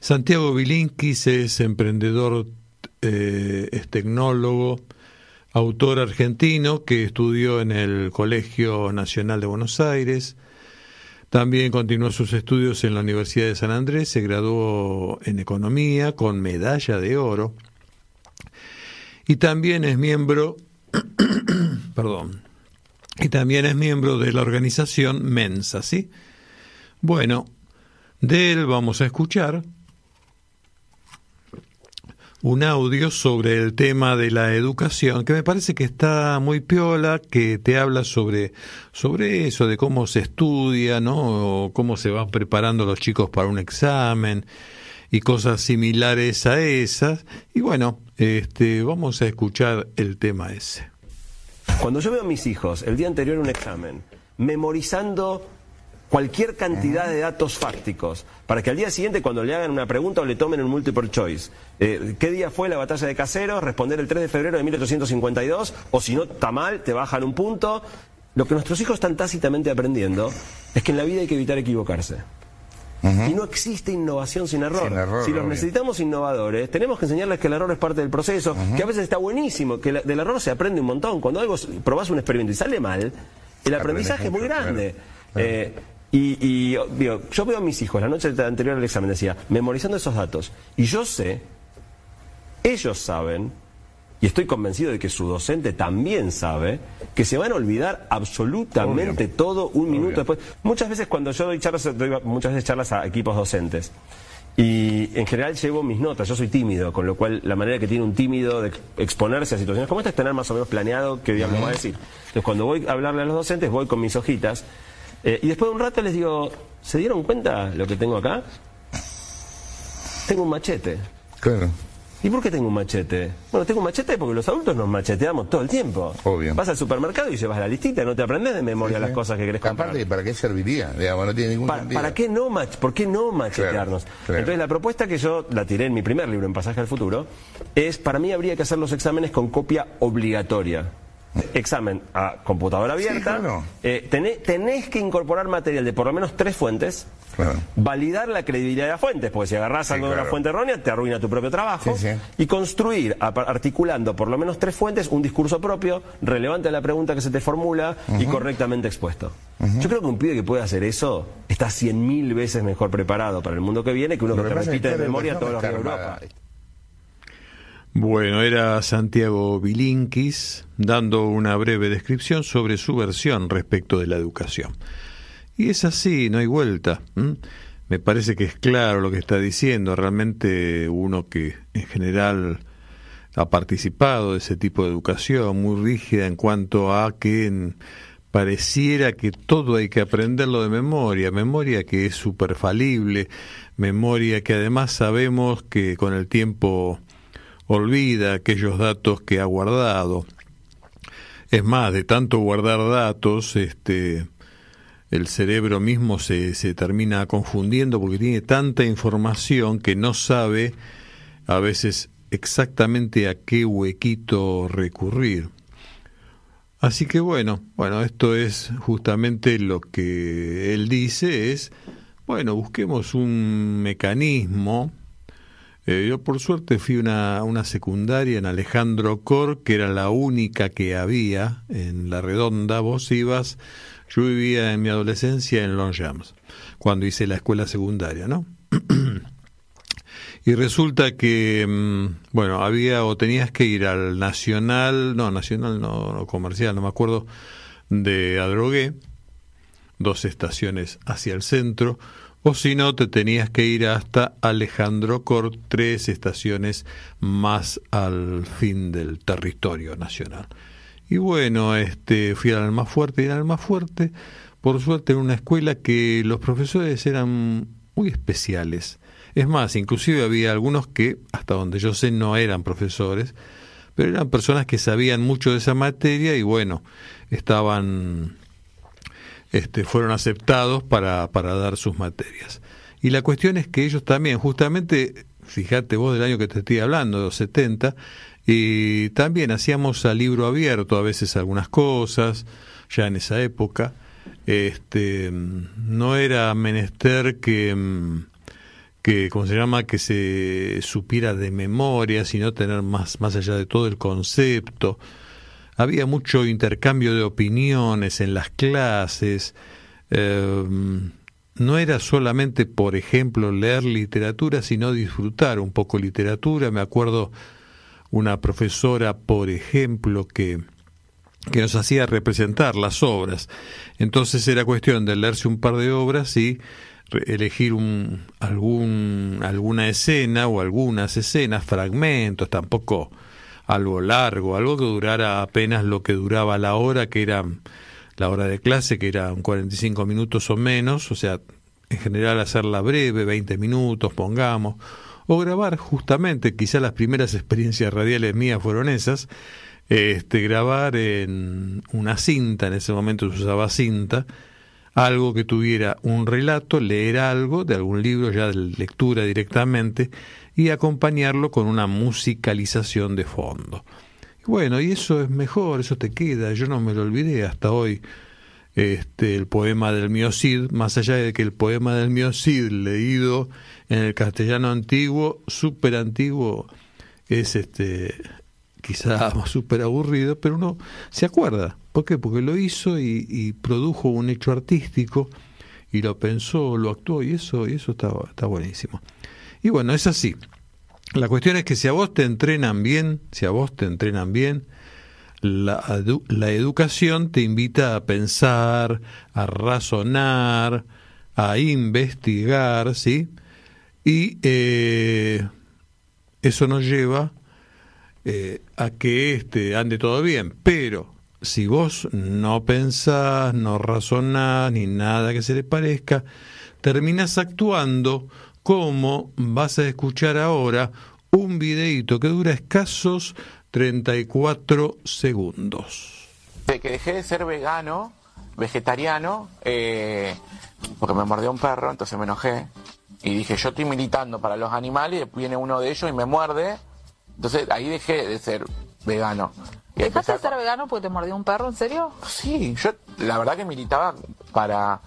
Santiago Bilinkis es emprendedor, es tecnólogo, autor argentino que estudió en el Colegio Nacional de Buenos Aires, también continuó sus estudios en la Universidad de San Andrés, se graduó en Economía con medalla de oro y también es miembro, perdón, y también es miembro de la organización Mensa, ¿sí? Bueno, de él vamos a escuchar un audio sobre el tema de la educación que me parece que está muy piola, que te habla sobre, sobre eso, de cómo se estudia, ¿no? cómo se van preparando los chicos para un examen y cosas similares a esas. Y bueno, este, vamos a escuchar el tema ese.
Cuando yo veo a mis hijos el día anterior a un examen, memorizando cualquier cantidad de datos fácticos, para que al día siguiente cuando le hagan una pregunta o le tomen un multiple choice, eh, ¿qué día fue la batalla de Caseros? Responder el 3 de febrero de 1852, o si no, está mal, te bajan un punto. Lo que nuestros hijos están tácitamente aprendiendo es que en la vida hay que evitar equivocarse. Y no existe innovación sin error. si los necesitamos innovadores, tenemos que enseñarles que el error es parte del proceso, que a veces está buenísimo, que del error se aprende un montón. Cuando algo probás un experimento y sale mal, el aprendizaje es muy grande. Eh, y, yo veo a mis hijos la noche anterior al examen, decía, memorizando esos datos. Y yo sé, ellos saben, y estoy convencido de que su docente también sabe, que se van a olvidar absolutamente todo un minuto después. Muchas veces cuando yo doy charlas, doy muchas veces charlas a equipos docentes. Y en general llevo mis notas, yo soy tímido, con lo cual la manera que tiene un tímido de exponerse a situaciones como esta es tener más o menos planeado qué me va a decir. Entonces cuando voy a hablarle a los docentes voy con mis hojitas eh, y después de un rato les digo, ¿se dieron cuenta lo que tengo acá? Tengo un machete.
Claro.
¿Y por qué tengo un machete? Bueno, tengo un machete porque los adultos nos macheteamos todo el tiempo.
Obvio.
Vas al supermercado y llevas la listita, no te aprendes de memoria las cosas que querés comprar.
Aparte, ¿para qué serviría? Digamos, no tiene ningún
para, ¿Para qué no mach ¿Por qué no machetearnos? Entonces, la propuesta que yo la tiré en mi primer libro, en Pasaje al Futuro, es, para mí habría que hacer los exámenes con copia obligatoria examen a computadora abierta, eh, tenés, que incorporar material de por lo menos tres fuentes, validar la credibilidad de las fuentes, porque si agarrás algo de una fuente errónea te arruina tu propio trabajo, y construir, articulando por lo menos tres fuentes, un discurso propio, relevante a la pregunta que se te formula y correctamente expuesto. Yo creo que un pibe que puede hacer eso está cien mil veces mejor preparado para el mundo que viene que uno que te repite de memoria todos los días de Europa.
Bueno, era Santiago Bilinkis dando una breve descripción sobre su versión respecto de la educación. Y es así, no hay vuelta. Me parece que es claro lo que está diciendo. Realmente uno que en general ha participado de ese tipo de educación muy rígida en cuanto a que pareciera que todo hay que aprenderlo de memoria, memoria que es superfalible, memoria que además sabemos que con el tiempo olvida aquellos datos que ha guardado. Es más, de tanto guardar datos, este, el cerebro mismo se, se termina confundiendo porque tiene tanta información que no sabe a veces exactamente a qué huequito recurrir. Así que bueno, bueno, esto es justamente lo que él dice es bueno, busquemos un mecanismo. Eh, yo por suerte fui a una, una secundaria en Alejandro Cor, que era la única que había en La Redonda. Vos ibas, yo vivía en mi adolescencia en Longchamps, cuando hice la escuela secundaria, ¿no? y resulta que, mm, bueno, había o tenías que ir al Nacional, no, Nacional no, no comercial, no me acuerdo, de Adrogué, dos estaciones hacia el centro, o si no, te tenías que ir hasta Alejandro Cort, tres estaciones más al fin del territorio nacional. Y bueno, este, fui al más fuerte y al más fuerte, por suerte en una escuela que los profesores eran muy especiales. Es más, inclusive había algunos que, hasta donde yo sé, no eran profesores, pero eran personas que sabían mucho de esa materia y bueno, estaban este, fueron aceptados para, para dar sus materias. Y la cuestión es que ellos también, justamente, fíjate vos del año que te estoy hablando, de los 70, y también hacíamos a libro abierto a veces algunas cosas, ya en esa época. Este, no era menester que, que, ¿cómo se llama?, que se supiera de memoria, sino tener más, más allá de todo el concepto había mucho intercambio de opiniones en las clases. Em, no era solamente, por ejemplo, leer literatura, sino disfrutar un poco literatura. Me acuerdo una profesora, por ejemplo, que, que nos hacía representar las obras. Entonces era cuestión de leerse un par de obras y elegir un, algún, alguna escena o algunas escenas, fragmentos, tampoco algo largo, algo que durara apenas lo que duraba la hora, que era la hora de clase, que eran 45 minutos o menos, o sea, en general hacerla breve, 20 minutos, pongamos, o grabar justamente, quizá las primeras experiencias radiales mías fueron esas, este, grabar en una cinta, en ese momento se usaba cinta, algo que tuviera un relato, leer algo de algún libro ya de lectura directamente, y acompañarlo con una musicalización de fondo. bueno, y eso es mejor, eso te queda, yo no me lo olvidé hasta hoy. Este, el poema del mío Cid, más allá de que el poema del mío Cid leído en el castellano antiguo, súper antiguo, es este quizá súper aburrido, pero uno se acuerda. ¿Por qué? Porque lo hizo y, y, produjo un hecho artístico y lo pensó, lo actuó y eso, y eso está, está buenísimo. Y bueno, es así. La cuestión es que si a vos te entrenan bien, si a vos te entrenan bien, la, la educación te invita a pensar, a razonar, a investigar, ¿sí? Y eh, eso nos lleva eh, a que este ande todo bien. Pero si vos no pensás, no razonás, ni nada que se le parezca, terminas actuando como vas a escuchar ahora un videíto que dura escasos 34 segundos.
De que dejé de ser vegano, vegetariano, eh, porque me mordió un perro, entonces me enojé. Y dije, yo estoy militando para los animales, y viene uno de ellos y me muerde. Entonces ahí dejé de ser vegano.
¿Dejaste de ser vegano porque te mordió un perro, en serio?
Sí, yo la verdad que militaba para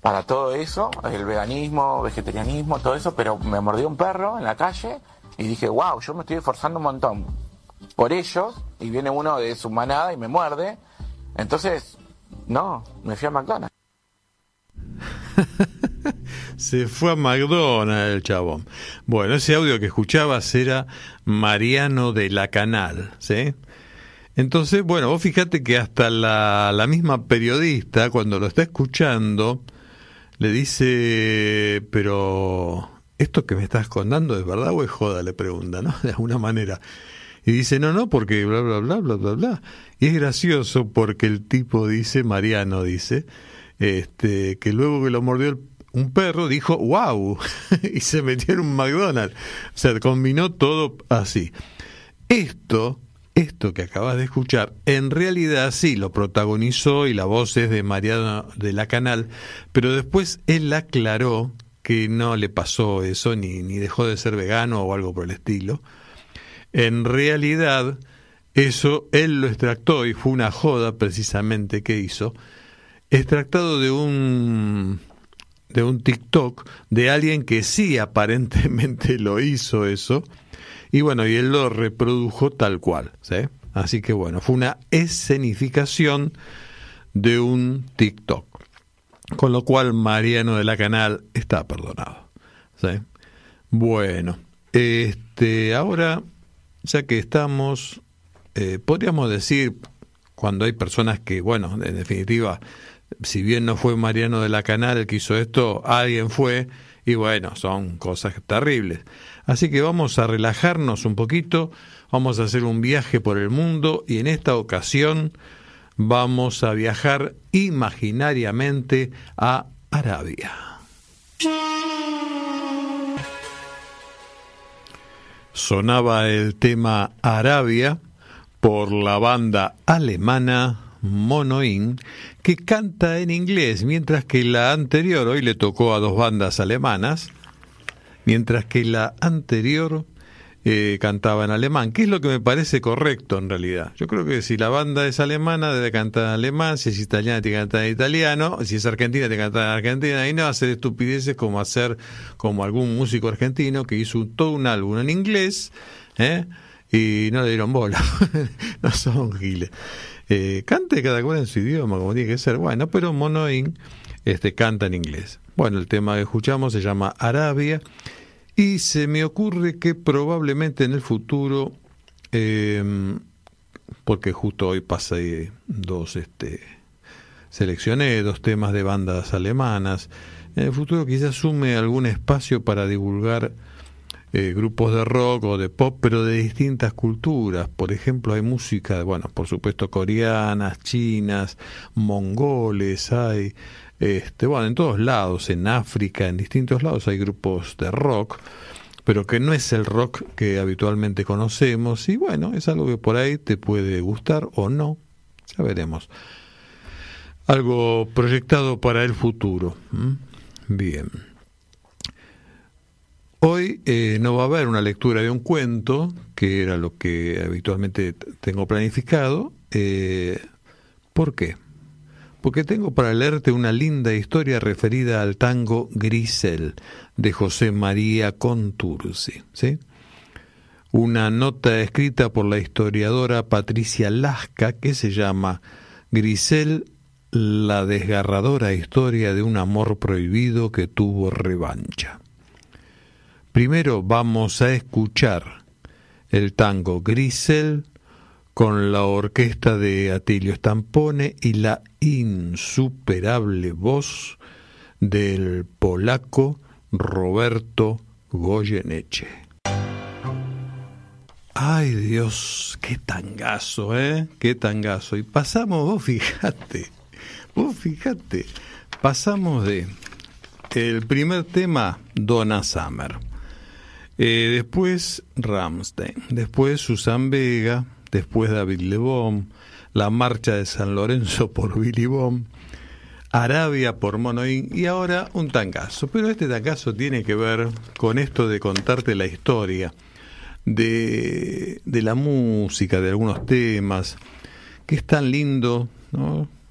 para todo eso, el veganismo, vegetarianismo, todo eso, pero me mordió un perro en la calle y dije, wow, yo me estoy esforzando un montón por ellos y viene uno de su manada y me muerde. Entonces, no, me fui a McDonald's.
Se fue a McDonald's el chabón. Bueno, ese audio que escuchabas era Mariano de la Canal, ¿sí? Entonces, bueno, vos fíjate que hasta la, la misma periodista, cuando lo está escuchando, le dice, pero esto que me estás contando es verdad o es joda, le pregunta, ¿no? De alguna manera. Y dice, no, no, porque bla, bla, bla, bla, bla, bla. Y es gracioso porque el tipo dice, Mariano dice, este, que luego que lo mordió un perro, dijo, wow, y se metió en un McDonald's. O sea, combinó todo así. Esto esto que acabas de escuchar, en realidad sí lo protagonizó y la voz es de Mariano de la Canal, pero después él aclaró que no le pasó eso, ni, ni dejó de ser vegano o algo por el estilo. En realidad, eso él lo extractó y fue una joda precisamente que hizo, extractado de un de un TikTok de alguien que sí aparentemente lo hizo eso. Y bueno, y él lo reprodujo tal cual. ¿sí? Así que bueno, fue una escenificación de un TikTok. Con lo cual Mariano de la Canal está perdonado. ¿sí? Bueno, este, ahora, ya que estamos, eh, podríamos decir, cuando hay personas que, bueno, en definitiva, si bien no fue Mariano de la Canal el que hizo esto, alguien fue, y bueno, son cosas terribles. Así que vamos a relajarnos un poquito, vamos a hacer un viaje por el mundo y en esta ocasión vamos a viajar imaginariamente a Arabia. Sonaba el tema Arabia por la banda alemana Monoin, que canta en inglés, mientras que la anterior, hoy le tocó a dos bandas alemanas, mientras que la anterior eh, cantaba en alemán, que es lo que me parece correcto en realidad. Yo creo que si la banda es alemana, debe cantar en alemán, si es italiana, tiene que cantar en italiano, si es argentina, tiene que cantar en argentina, y no hacer estupideces como hacer como algún músico argentino que hizo todo un álbum en inglés, ¿eh? y no le dieron bola. no son giles. Eh, cante cada cual en su idioma, como tiene que ser. Bueno, pero Monoin este, canta en inglés. Bueno, el tema que escuchamos se llama Arabia y se me ocurre que probablemente en el futuro, eh, porque justo hoy pasé dos, este, seleccioné dos temas de bandas alemanas, en el futuro quizás sume algún espacio para divulgar eh, grupos de rock o de pop, pero de distintas culturas. Por ejemplo, hay música, bueno, por supuesto, coreanas, chinas, mongoles, hay, este, bueno, en todos lados, en África, en distintos lados hay grupos de rock, pero que no es el rock que habitualmente conocemos, y bueno, es algo que por ahí te puede gustar o no, ya veremos. Algo proyectado para el futuro. Bien. Hoy eh, no va a haber una lectura de un cuento, que era lo que habitualmente tengo planificado. Eh, ¿Por qué? Porque tengo para leerte una linda historia referida al tango Grisel de José María Contursi. ¿sí? Una nota escrita por la historiadora Patricia Lasca que se llama Grisel, la desgarradora historia de un amor prohibido que tuvo revancha. Primero vamos a escuchar el tango Grisel con la orquesta de Atilio Stampone y la insuperable voz del polaco Roberto Goyeneche. Ay Dios, qué tangazo, ¿eh? Qué tangazo. Y pasamos, vos fíjate, vos fíjate, pasamos de el primer tema, Donna Summer eh, después Ramstein, después Susan Vega, después David Lebón, La Marcha de San Lorenzo por Billy Arabia por Monoín y ahora un tangazo. Pero este tangazo tiene que ver con esto de contarte la historia de, de la música, de algunos temas, que es tan lindo.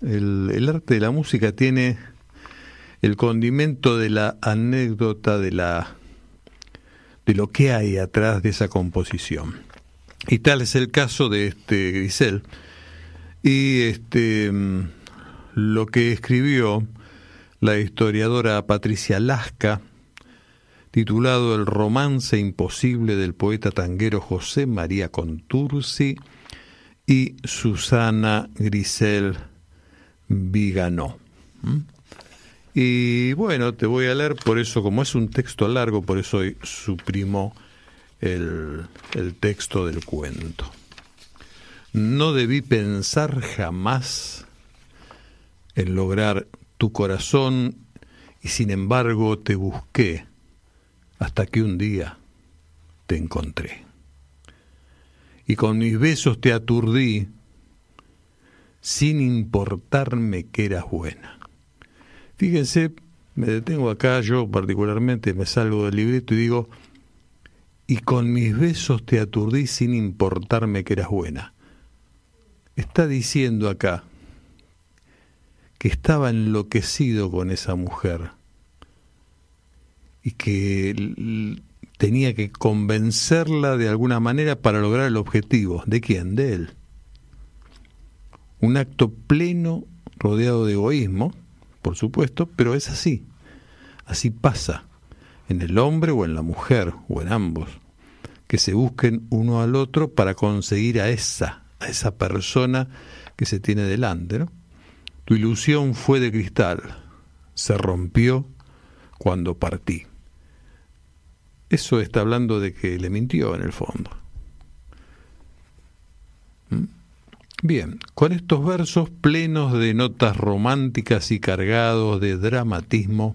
El, el arte de la música tiene el condimento de la anécdota, de la de lo que hay atrás de esa composición. Y tal es el caso de este Grisel. Y este mm, lo que escribió la historiadora Patricia Lasca, titulado El romance imposible del poeta tanguero José María Contursi y Susana Grisel Viganó. Y bueno, te voy a leer, por eso, como es un texto largo, por eso hoy suprimo el, el texto del cuento. No debí pensar jamás en lograr tu corazón y sin embargo te busqué hasta que un día te encontré. Y con mis besos te aturdí sin importarme que eras buena. Fíjense, me detengo acá, yo particularmente me salgo del libreto y digo, y con mis besos te aturdí sin importarme que eras buena. Está diciendo acá que estaba enloquecido con esa mujer, y que tenía que convencerla de alguna manera para lograr el objetivo. ¿De quién? De él. Un acto pleno, rodeado de egoísmo, por supuesto, pero es así. Así pasa en el hombre o en la mujer o en ambos, que se busquen uno al otro para conseguir a esa, a esa persona que se tiene delante. Tu ilusión fue de cristal, se rompió cuando partí. Eso está hablando de que le mintió en el fondo. ¿Mm? Bien, con estos versos plenos de notas románticas y cargados de dramatismo,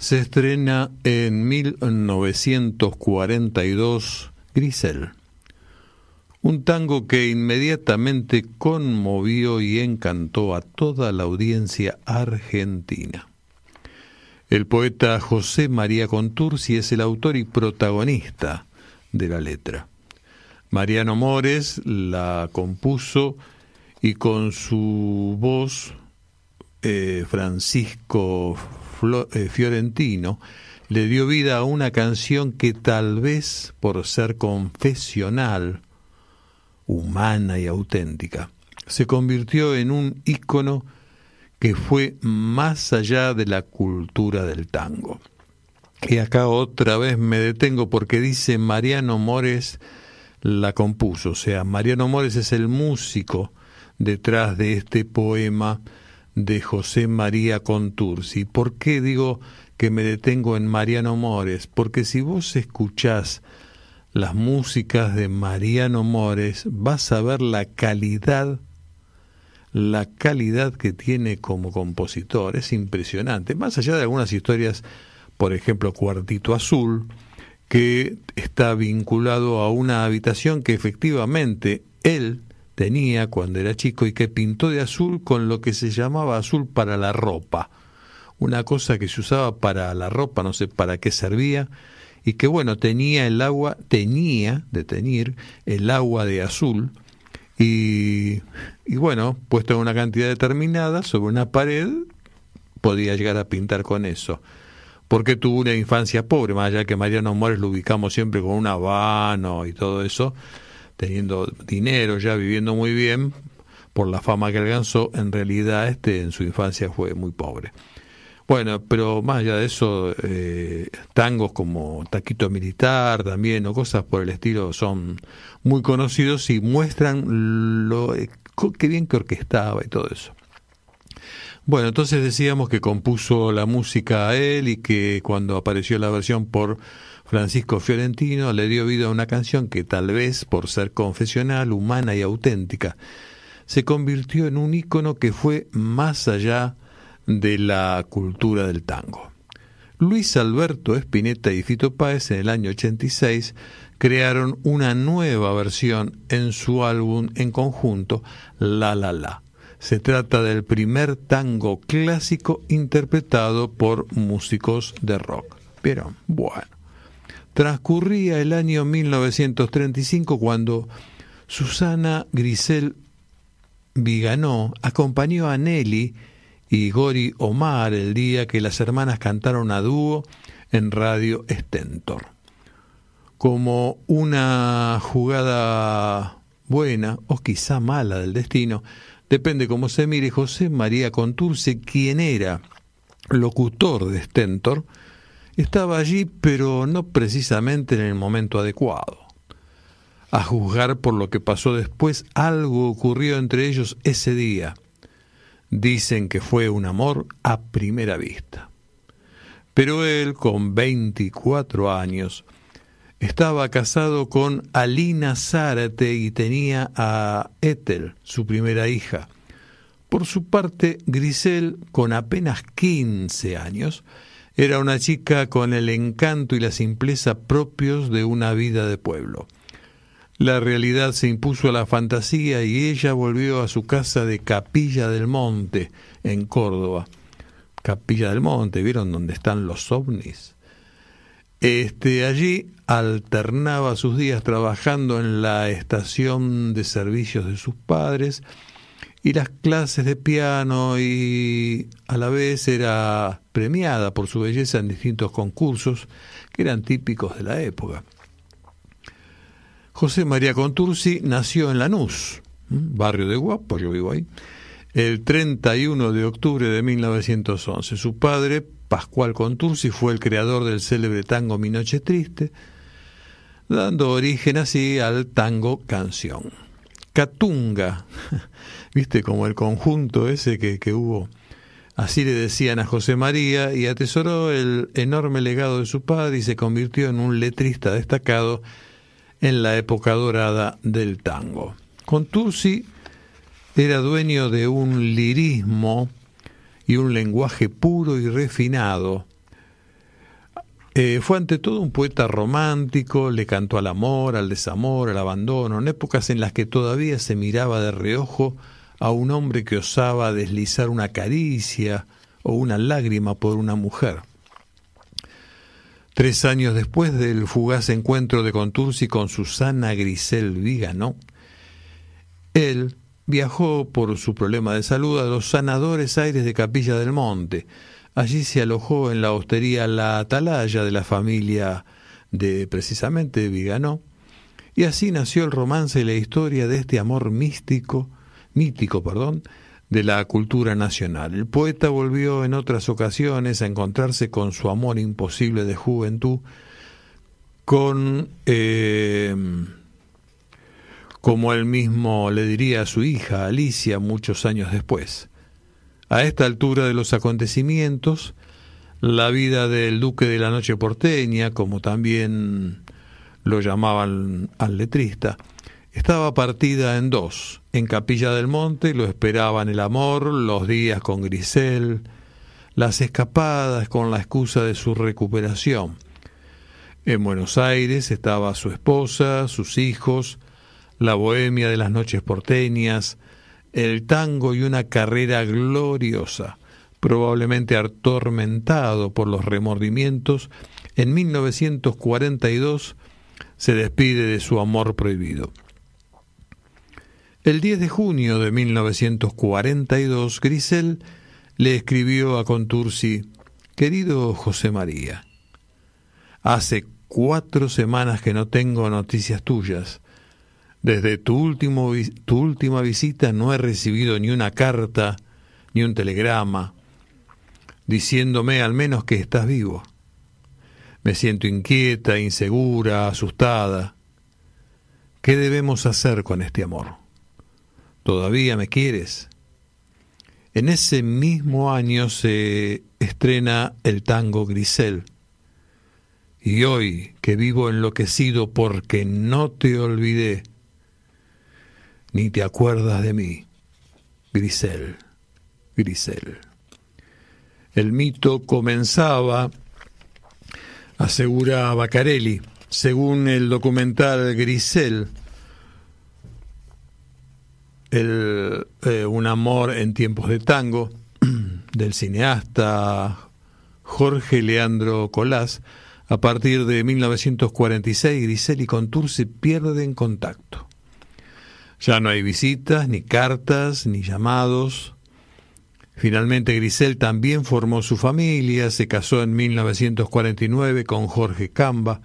se estrena en 1942 Grisel, un tango que inmediatamente conmovió y encantó a toda la audiencia argentina. El poeta José María Contursi es el autor y protagonista de la letra. Mariano Mores la compuso y con su voz eh, Francisco Fiorentino le dio vida a una canción que tal vez por ser confesional, humana y auténtica, se convirtió en un ícono que fue más allá de la cultura del tango. Y acá otra vez me detengo porque dice Mariano Mores la compuso, o sea, Mariano Mores es el músico detrás de este poema de José María Contursi. ¿Por qué digo que me detengo en Mariano Mores? Porque si vos escuchás las músicas de Mariano Mores, vas a ver la calidad la calidad que tiene como compositor es impresionante. Más allá de algunas historias, por ejemplo, Cuartito Azul, que está vinculado a una habitación que efectivamente él tenía cuando era chico y que pintó de azul con lo que se llamaba azul para la ropa. Una cosa que se usaba para la ropa, no sé para qué servía, y que bueno, tenía el agua, tenía de tener el agua de azul, y, y bueno, puesto en una cantidad determinada sobre una pared, podía llegar a pintar con eso. Porque tuvo una infancia pobre, más allá que Mariano Mores lo ubicamos siempre con un habano y todo eso, teniendo dinero, ya viviendo muy bien, por la fama que alcanzó, en realidad este en su infancia fue muy pobre. Bueno, pero más allá de eso, eh, tangos como Taquito Militar también o cosas por el estilo son muy conocidos y muestran lo eh, qué bien que orquestaba y todo eso. Bueno, entonces decíamos que compuso la música a él y que cuando apareció la versión por Francisco Fiorentino le dio vida a una canción que tal vez por ser confesional, humana y auténtica, se convirtió en un ícono que fue más allá de la cultura del tango. Luis Alberto Spinetta y Fito Páez en el año 86 crearon una nueva versión en su álbum en conjunto La La La. Se trata del primer tango clásico interpretado por músicos de rock. Pero bueno, transcurría el año 1935 cuando Susana Grisel Viganó acompañó a Nelly y Gori Omar el día que las hermanas cantaron a dúo en Radio Stentor. Como una jugada buena o quizá mala del destino, depende cómo se mire, José María Conturce, quien era locutor de Stentor, estaba allí, pero no precisamente en el momento adecuado. A juzgar por lo que pasó después, algo ocurrió entre ellos ese día. Dicen que fue un amor a primera vista. Pero él, con 24 años, estaba casado con Alina Zárate y tenía a Ethel, su primera hija. Por su parte, Grisel, con apenas 15 años, era una chica con el encanto y la simpleza propios de una vida de pueblo. La realidad se impuso a la fantasía y ella volvió a su casa de Capilla del Monte, en Córdoba. Capilla del Monte, ¿vieron dónde están los ovnis? Este, allí alternaba sus días trabajando en la estación de servicios de sus padres y las clases de piano y a la vez era premiada por su belleza en distintos concursos que eran típicos de la época. José María Contursi nació en Lanús, barrio de Guapo, yo vivo ahí, el 31 de octubre de 1911. Su padre, Pascual Contursi, fue el creador del célebre tango Mi Noche Triste, dando origen así al tango canción. Catunga, viste como el conjunto ese que, que hubo. Así le decían a José María y atesoró el enorme legado de su padre y se convirtió en un letrista destacado en la época dorada del tango. Contursi era dueño de un lirismo y un lenguaje puro y refinado. Eh, fue ante todo un poeta romántico, le cantó al amor, al desamor, al abandono, en épocas en las que todavía se miraba de reojo a un hombre que osaba deslizar una caricia o una lágrima por una mujer. Tres años después del fugaz encuentro de Contursi con Susana Grisel Vigano, él viajó por su problema de salud a los sanadores aires de Capilla del Monte. Allí se alojó en la hostería La Atalaya de la familia de precisamente Viganó, y así nació el romance y la historia de este amor místico, mítico, perdón, de la cultura nacional. El poeta volvió en otras ocasiones a encontrarse con su amor imposible de juventud, con eh, como él mismo le diría a su hija Alicia muchos años después. A esta altura de los acontecimientos, la vida del duque de la noche porteña, como también lo llamaban al letrista, estaba partida en dos. En Capilla del Monte lo esperaban el amor, los días con Grisel, las escapadas con la excusa de su recuperación. En Buenos Aires estaba su esposa, sus hijos, la bohemia de las noches porteñas, el tango y una carrera gloriosa, probablemente atormentado por los remordimientos, en 1942 se despide de su amor prohibido. El 10 de junio de 1942, Grisel le escribió a Contursi, Querido José María, hace cuatro semanas que no tengo noticias tuyas. Desde tu, último, tu última visita no he recibido ni una carta, ni un telegrama, diciéndome al menos que estás vivo. Me siento inquieta, insegura, asustada. ¿Qué debemos hacer con este amor? ¿Todavía me quieres? En ese mismo año se estrena el tango Grisel. Y hoy que vivo enloquecido porque no te olvidé, ni te acuerdas de mí. Grisel, Grisel. El mito comenzaba, asegura Bacarelli, según el documental Grisel, el, eh, Un amor en tiempos de tango, del cineasta Jorge Leandro Colás, a partir de 1946 Grisel y Contursi pierden contacto. Ya no hay visitas, ni cartas, ni llamados. Finalmente Grisel también formó su familia, se casó en 1949 con Jorge Camba,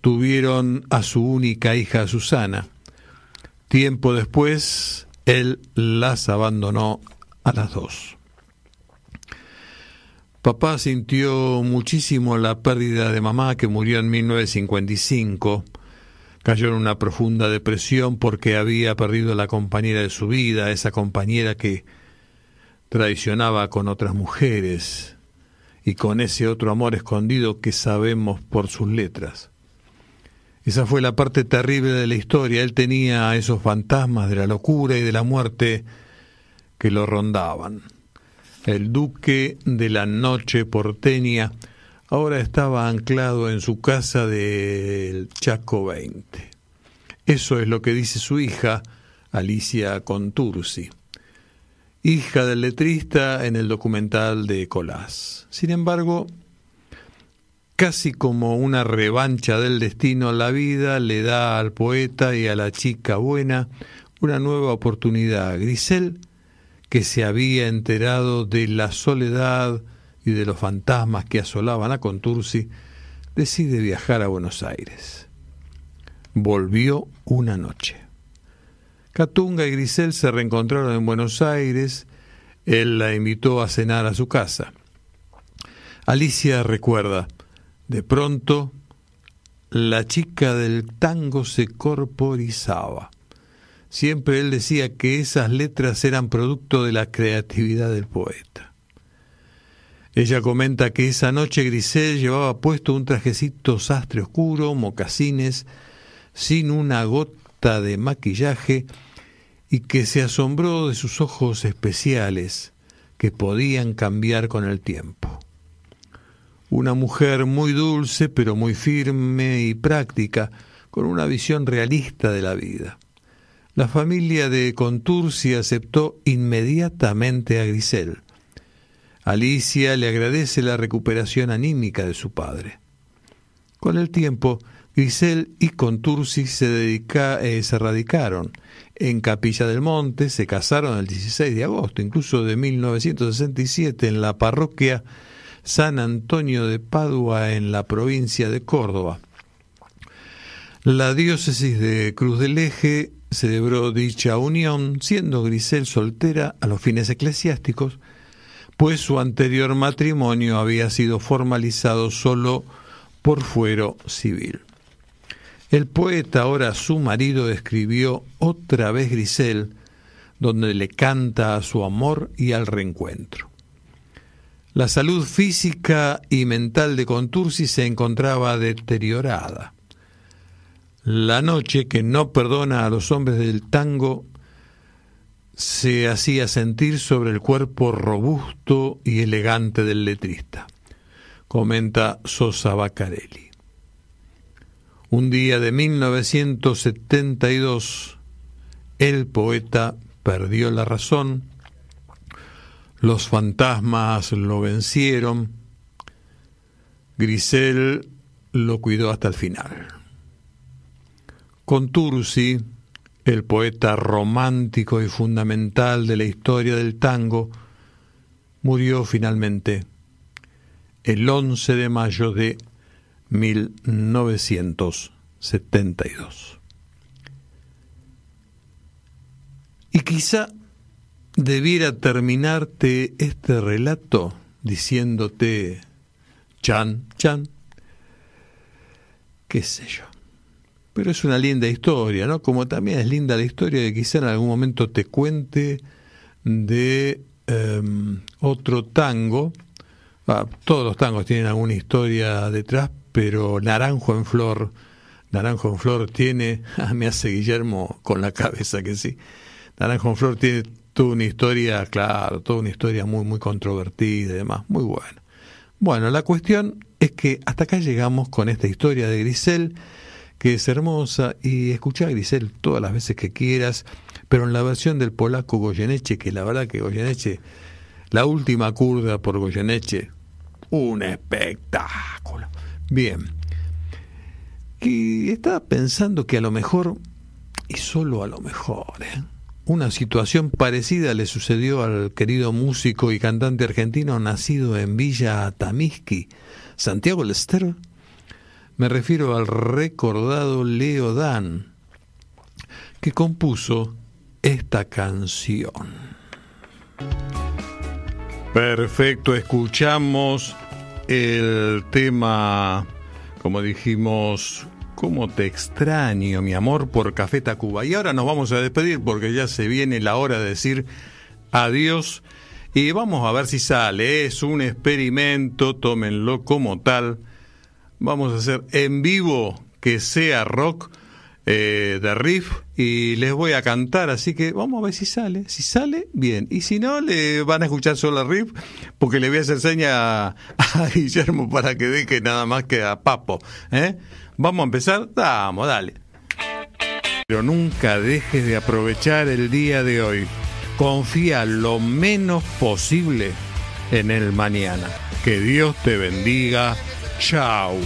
tuvieron a su única hija Susana. Tiempo después, él las abandonó a las dos. Papá sintió muchísimo la pérdida de mamá que murió en 1955 Cayó en una profunda depresión porque había perdido la compañera de su vida, esa compañera que traicionaba con otras mujeres y con ese otro amor escondido que sabemos por sus letras. Esa fue la parte terrible de la historia. Él tenía esos fantasmas de la locura y de la muerte que lo rondaban. El duque de la noche porteña ahora estaba anclado en su casa del Chaco 20. Eso es lo que dice su hija, Alicia Contursi, hija del letrista en el documental de Colás. Sin embargo, casi como una revancha del destino, la vida le da al poeta y a la chica buena una nueva oportunidad. Grisel, que se había enterado de la soledad y de los fantasmas que asolaban a Contursi, decide viajar a Buenos Aires. Volvió una noche. Catunga y Grisel se reencontraron en Buenos Aires. Él la invitó a cenar a su casa. Alicia recuerda, de pronto la chica del tango se corporizaba. Siempre él decía que esas letras eran producto de la creatividad del poeta. Ella comenta que esa noche Grisel llevaba puesto un trajecito sastre oscuro, mocasines, sin una gota de maquillaje, y que se asombró de sus ojos especiales, que podían cambiar con el tiempo. Una mujer muy dulce, pero muy firme y práctica, con una visión realista de la vida. La familia de Contursi aceptó inmediatamente a Grisel. Alicia le agradece la recuperación anímica de su padre. Con el tiempo, Grisel y Contursi se, dedica, eh, se radicaron en Capilla del Monte, se casaron el 16 de agosto, incluso de 1967, en la parroquia San Antonio de Padua en la provincia de Córdoba. La diócesis de Cruz del Eje celebró dicha unión, siendo Grisel soltera a los fines eclesiásticos, pues su anterior matrimonio había sido formalizado solo por fuero civil. El poeta, ahora su marido, escribió otra vez Grisel, donde le canta a su amor y al reencuentro. La salud física y mental de Contursi se encontraba deteriorada. La noche que no perdona a los hombres del tango se hacía sentir sobre el cuerpo robusto y elegante del letrista, comenta Sosa Baccarelli. Un día de 1972, el poeta perdió la razón los fantasmas lo vencieron. Grisel lo cuidó hasta el final. Contursi, el poeta romántico y fundamental de la historia del tango, murió finalmente el 11 de mayo de 1972. Y quizá debiera terminarte este relato diciéndote, chan, chan, qué sé yo. Pero es una linda historia, ¿no? Como también es linda la historia de quizá en algún momento te cuente de em, otro tango. Ah, todos los tangos tienen alguna historia detrás, pero Naranjo en Flor, Naranjo en Flor tiene, me hace Guillermo con la cabeza que sí, Naranjo en Flor tiene Tuvo una historia, claro, toda una historia muy, muy controvertida y demás, muy buena. Bueno, la cuestión es que hasta acá llegamos con esta historia de Grisel, que es hermosa, y escucha a Grisel todas las veces que quieras, pero en la versión del polaco Goyeneche, que la verdad que Goyeneche, la última curda por Goyeneche, un espectáculo. Bien. Y estaba pensando que a lo mejor, y solo a lo mejor, ¿eh? Una situación parecida le sucedió al querido músico y cantante argentino nacido en Villa Tamisqui, Santiago Lester. Me refiero al recordado Leo Dan, que compuso esta canción. Perfecto, escuchamos el tema, como dijimos, cómo te extraño, mi amor, por Café Tacuba. Y ahora nos vamos a despedir porque ya se viene la hora de decir adiós. Y vamos a ver si sale. Es un experimento, tómenlo como tal. Vamos a hacer en vivo que sea rock eh, de riff y les voy a cantar, así que vamos a ver si sale. Si sale, bien. Y si no, le van a escuchar solo a riff porque le voy a hacer seña a, a Guillermo para que deje nada más que a Papo. ¿eh? Vamos a empezar. Vamos, dale. Pero nunca dejes de aprovechar el día de hoy. Confía lo menos posible en el mañana. Que Dios te bendiga. Chao.